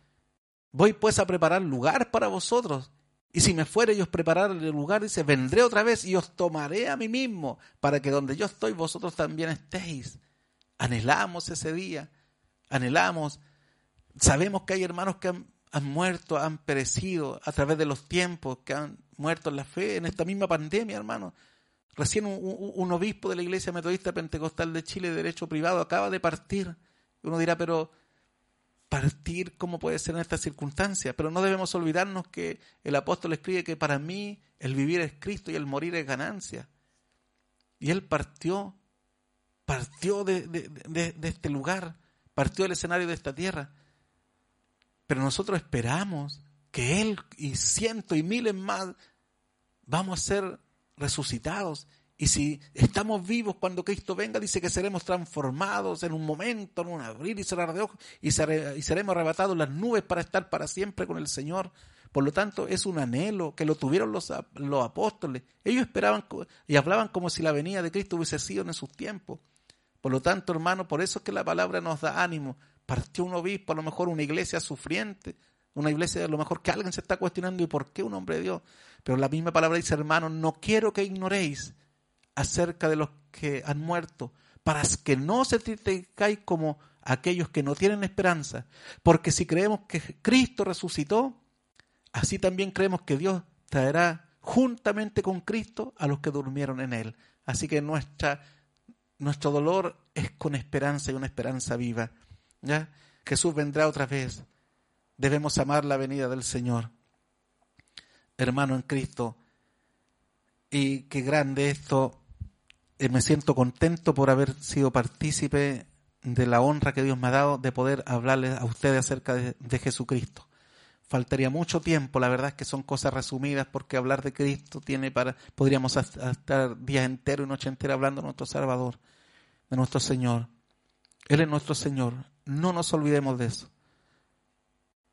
Speaker 2: voy pues a preparar lugar para vosotros. Y si me fuere y os preparar el lugar, dice, vendré otra vez y os tomaré a mí mismo, para que donde yo estoy vosotros también estéis. Anhelamos ese día, anhelamos. Sabemos que hay hermanos que han, han muerto, han perecido a través de los tiempos, que han muerto en la fe, en esta misma pandemia, hermano. Recién un, obispo de la Iglesia Metodista Pentecostal de Chile, de Derecho Privado, acaba de partir. Uno dirá, pero partir, ¿cómo puede ser en estas circunstancias? Pero no debemos olvidarnos que el apóstol escribe que para mí el vivir es Cristo y el morir es ganancia. Y él partió, partió de, de este lugar, partió del escenario de esta tierra. Pero nosotros esperamos que Él y cientos y miles más vamos a ser resucitados. Y si estamos vivos cuando Cristo venga, dice que seremos transformados en un momento, en un abrir y cerrar de ojos, y, seremos arrebatados las nubes para estar para siempre con el Señor. Por lo tanto, es un anhelo que lo tuvieron los, los apóstoles. Ellos esperaban y hablaban como si la venida de Cristo hubiese sido en sus tiempos. Por lo tanto, hermano, por eso es que la palabra nos da ánimo. Partió un obispo, a lo mejor una iglesia sufriente, una iglesia a lo mejor que alguien se está cuestionando y por qué un hombre de Dios. Pero la misma palabra dice, hermano, no quiero que ignoréis acerca de los que han muerto, para que no se traigáis como aquellos que no tienen esperanza. Porque si creemos que Cristo resucitó, así también creemos que Dios traerá juntamente con Cristo a los que durmieron en Él. Así que nuestro dolor es con esperanza y una esperanza viva. ¿Ya? Jesús vendrá otra vez debemos amar la venida del Señor. Hermano en Cristo, y qué grande esto, eh, me siento contento por haber sido partícipe de la honra que Dios me ha dado de poder hablarles a ustedes acerca de, Jesucristo. Faltaría mucho tiempo, la verdad es que son cosas resumidas porque hablar de Cristo tiene para, podríamos estar días enteros y noche entera hablando de nuestro Salvador, de nuestro Señor. Él es nuestro Señor, no nos olvidemos de eso.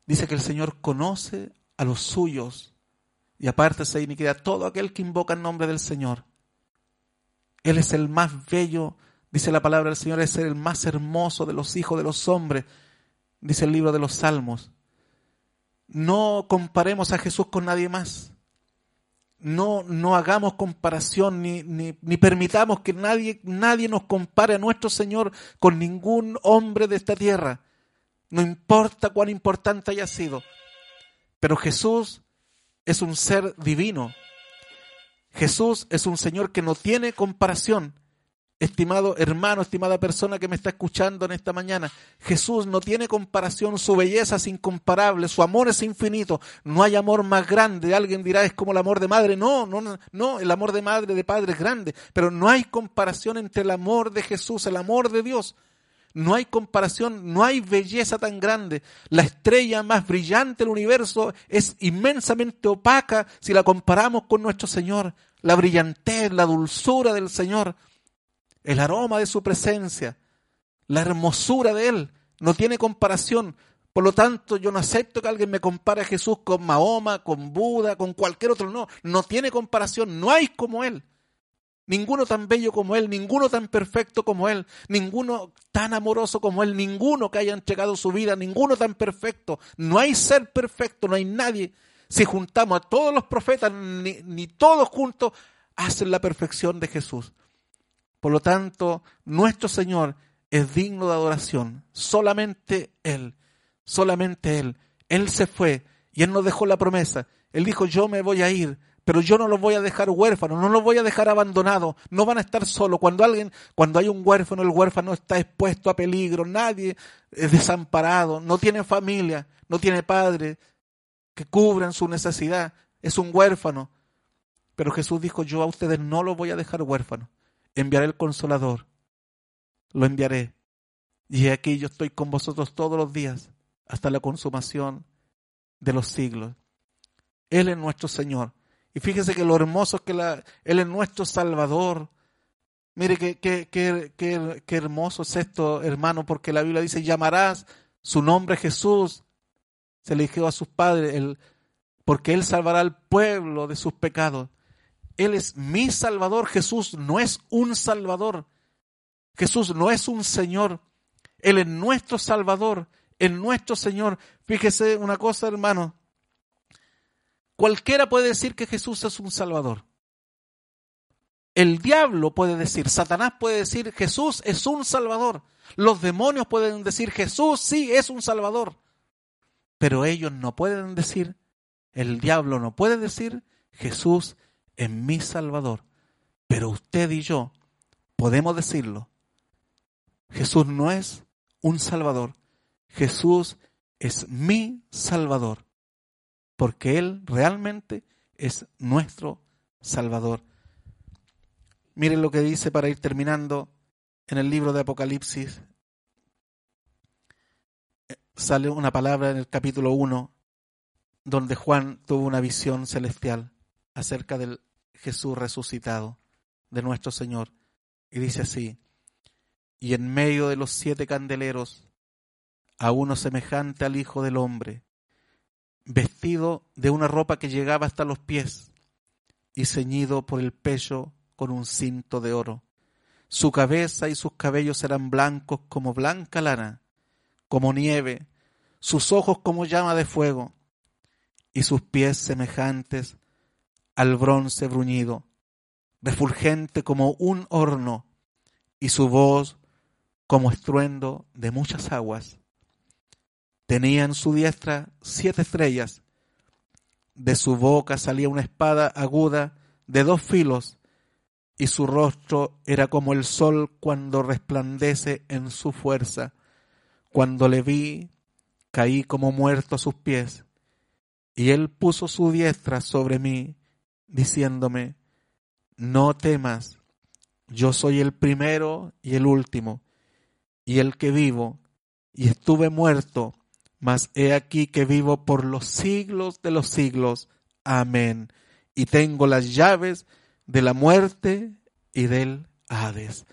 Speaker 2: Dice que el Señor conoce a los suyos y aparte se iniquidad todo aquel que invoca el nombre del Señor. Él es el más bello, dice la palabra del Señor, es el más hermoso de los hijos de los hombres, dice el libro de los Salmos. No comparemos a Jesús con nadie más. No, no hagamos comparación ni, ni, ni permitamos que nadie, nadie nos compare a nuestro Señor con ningún hombre de esta tierra. No importa cuán importante haya sido. Pero Jesús es un ser divino. Jesús es un Señor que no tiene comparación. Estimado hermano, estimada persona que me está escuchando en esta mañana, Jesús no tiene comparación, su belleza es incomparable, su amor es infinito, no hay amor más grande. Alguien dirá es como el amor de madre, no, no, no, el amor de madre, de padre es grande, pero no hay comparación entre el amor de Jesús, el amor de Dios no hay comparación, no hay belleza tan grande. La estrella más brillante del universo es inmensamente opaca si la comparamos con nuestro Señor. La brillantez, la dulzura del Señor, el aroma de su presencia, la hermosura de Él, no tiene comparación. Por lo tanto, yo no acepto que alguien me compare a Jesús con Mahoma, con Buda, con cualquier otro. No, no tiene comparación, no hay como Él. Ninguno tan bello como Él, ninguno tan perfecto como Él, ninguno tan amoroso como Él, ninguno que haya entregado su vida, ninguno tan perfecto. No hay ser perfecto, no hay nadie. Si juntamos a todos los profetas, ni, ni todos juntos hacen la perfección de Jesús. Por lo tanto, nuestro Señor es digno de adoración. Solamente Él, solamente Él. Él se fue y Él nos dejó la promesa. Él dijo, yo me voy a ir, pero yo no los voy a dejar huérfanos, no los voy a dejar abandonados, no van a estar solos. Cuando alguien, cuando hay un huérfano, el huérfano está expuesto a peligro, nadie es desamparado, no tiene familia, no tiene padre que cubran su necesidad, es un huérfano. Pero Jesús dijo, yo a ustedes no los voy a dejar huérfanos, enviaré el consolador, lo enviaré. Y aquí yo estoy con vosotros todos los días, hasta la consumación de los siglos. Él es nuestro Señor. Y fíjese que lo hermoso es que la, Él es nuestro Salvador. Mire qué, qué, qué, qué, hermoso es esto, hermano, porque la Biblia dice, llamarás su nombre Jesús. Se le dijo a sus padres, porque Él salvará al pueblo de sus pecados. Él es mi Salvador. Jesús no es un Salvador. Jesús no es un Señor. Él es nuestro Salvador, es nuestro Señor. Fíjese una cosa, hermano. Cualquiera puede decir que Jesús es un Salvador. El diablo puede decir, Satanás puede decir, Jesús es un Salvador. Los demonios pueden decir, Jesús sí es un Salvador. Pero ellos no pueden decir, el diablo no puede decir, Jesús es mi Salvador. Pero usted y yo podemos decirlo. Jesús no es un Salvador. Jesús es mi Salvador porque Él realmente es nuestro Salvador. Miren lo que dice para ir terminando en el libro de Apocalipsis. Sale una palabra en el capítulo 1 donde Juan tuvo una visión celestial acerca del Jesús resucitado, de nuestro Señor. Y dice así, y en medio de los siete candeleros, a uno semejante al Hijo del Hombre, vestido de una ropa que llegaba hasta los pies y ceñido por el pecho con un cinto de oro. Su cabeza y sus cabellos eran blancos como blanca lana, como nieve, sus ojos como llama de fuego, y sus pies semejantes al bronce bruñido, refulgente como un horno, y su voz como estruendo de muchas aguas. Tenía en su diestra siete estrellas. De su boca salía una espada aguda de dos filos, y su rostro era como el sol cuando resplandece en su fuerza. Cuando le vi, caí como muerto a sus pies, y él puso su diestra sobre mí, diciéndome, no temas, yo soy el primero y el último, y el que vivo, y estuve muerto, mas he aquí que vivo por los siglos de los siglos. Amén. Y tengo las llaves de la muerte y del Hades.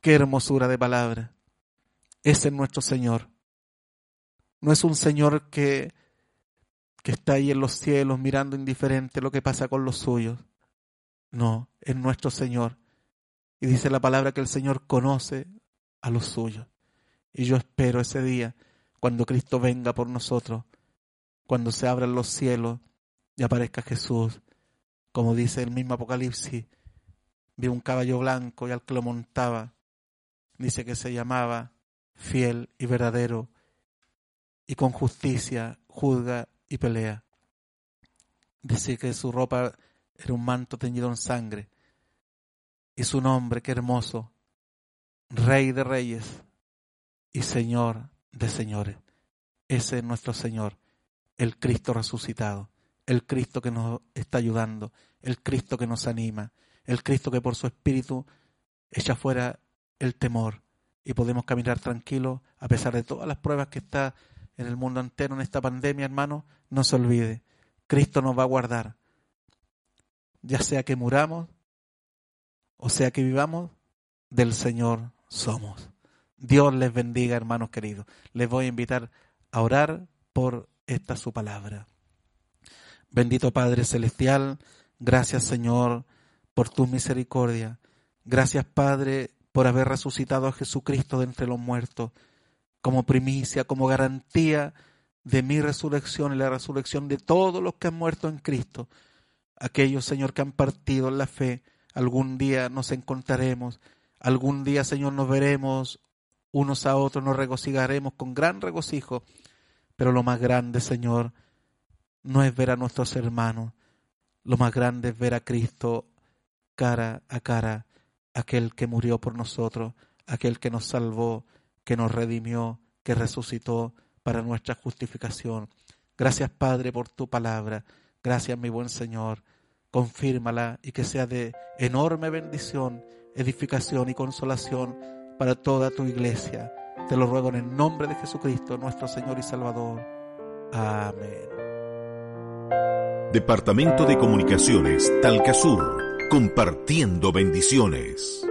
Speaker 2: Qué hermosura de palabra. Ese es nuestro Señor. No es un Señor que, que está ahí en los cielos mirando indiferente lo que pasa con los suyos. No, es nuestro Señor. Y dice la palabra que el Señor conoce a los suyos. Y yo espero ese día cuando Cristo venga por nosotros, cuando se abran los cielos y aparezca Jesús. Como dice el mismo Apocalipsis, vi un caballo blanco y al que lo montaba, dice que se llamaba fiel y verdadero, y con justicia juzga y pelea. Dice que su ropa era un manto teñido en sangre, y su nombre, qué hermoso, Rey de Reyes y Señor de señores. Ese es nuestro Señor, el Cristo resucitado, el Cristo que nos está ayudando, el Cristo que nos anima, el Cristo que por su Espíritu echa fuera el temor y podemos caminar tranquilos a pesar de todas las pruebas que está en el mundo entero en esta pandemia, hermano. No se olvide, Cristo nos va a guardar. Ya sea que muramos o sea que vivamos, del Señor somos. Dios les bendiga, hermanos queridos. Les voy a invitar a orar por esta su palabra. Bendito Padre Celestial, gracias Señor por tu misericordia. Gracias Padre por haber resucitado a Jesucristo de entre los muertos como primicia, como garantía de mi resurrección y la resurrección de todos los que han muerto en Cristo. Aquellos, Señor, que han partido en la fe, algún día nos encontraremos, algún día, Señor, nos veremos unos a otros nos regocijaremos con gran regocijo, pero lo más grande, Señor, no es ver a nuestros hermanos, lo más grande es ver a Cristo cara a cara, aquel que murió por nosotros, aquel que nos salvó, que nos redimió, que resucitó para nuestra justificación. Gracias, Padre, por tu palabra. Gracias, mi buen Señor. Confírmala y que sea de enorme bendición, edificación y consolación para toda tu iglesia. Te lo ruego en el nombre de Jesucristo, nuestro Señor y Salvador. Amén.
Speaker 1: Departamento de Comunicaciones, Talcasur, compartiendo bendiciones.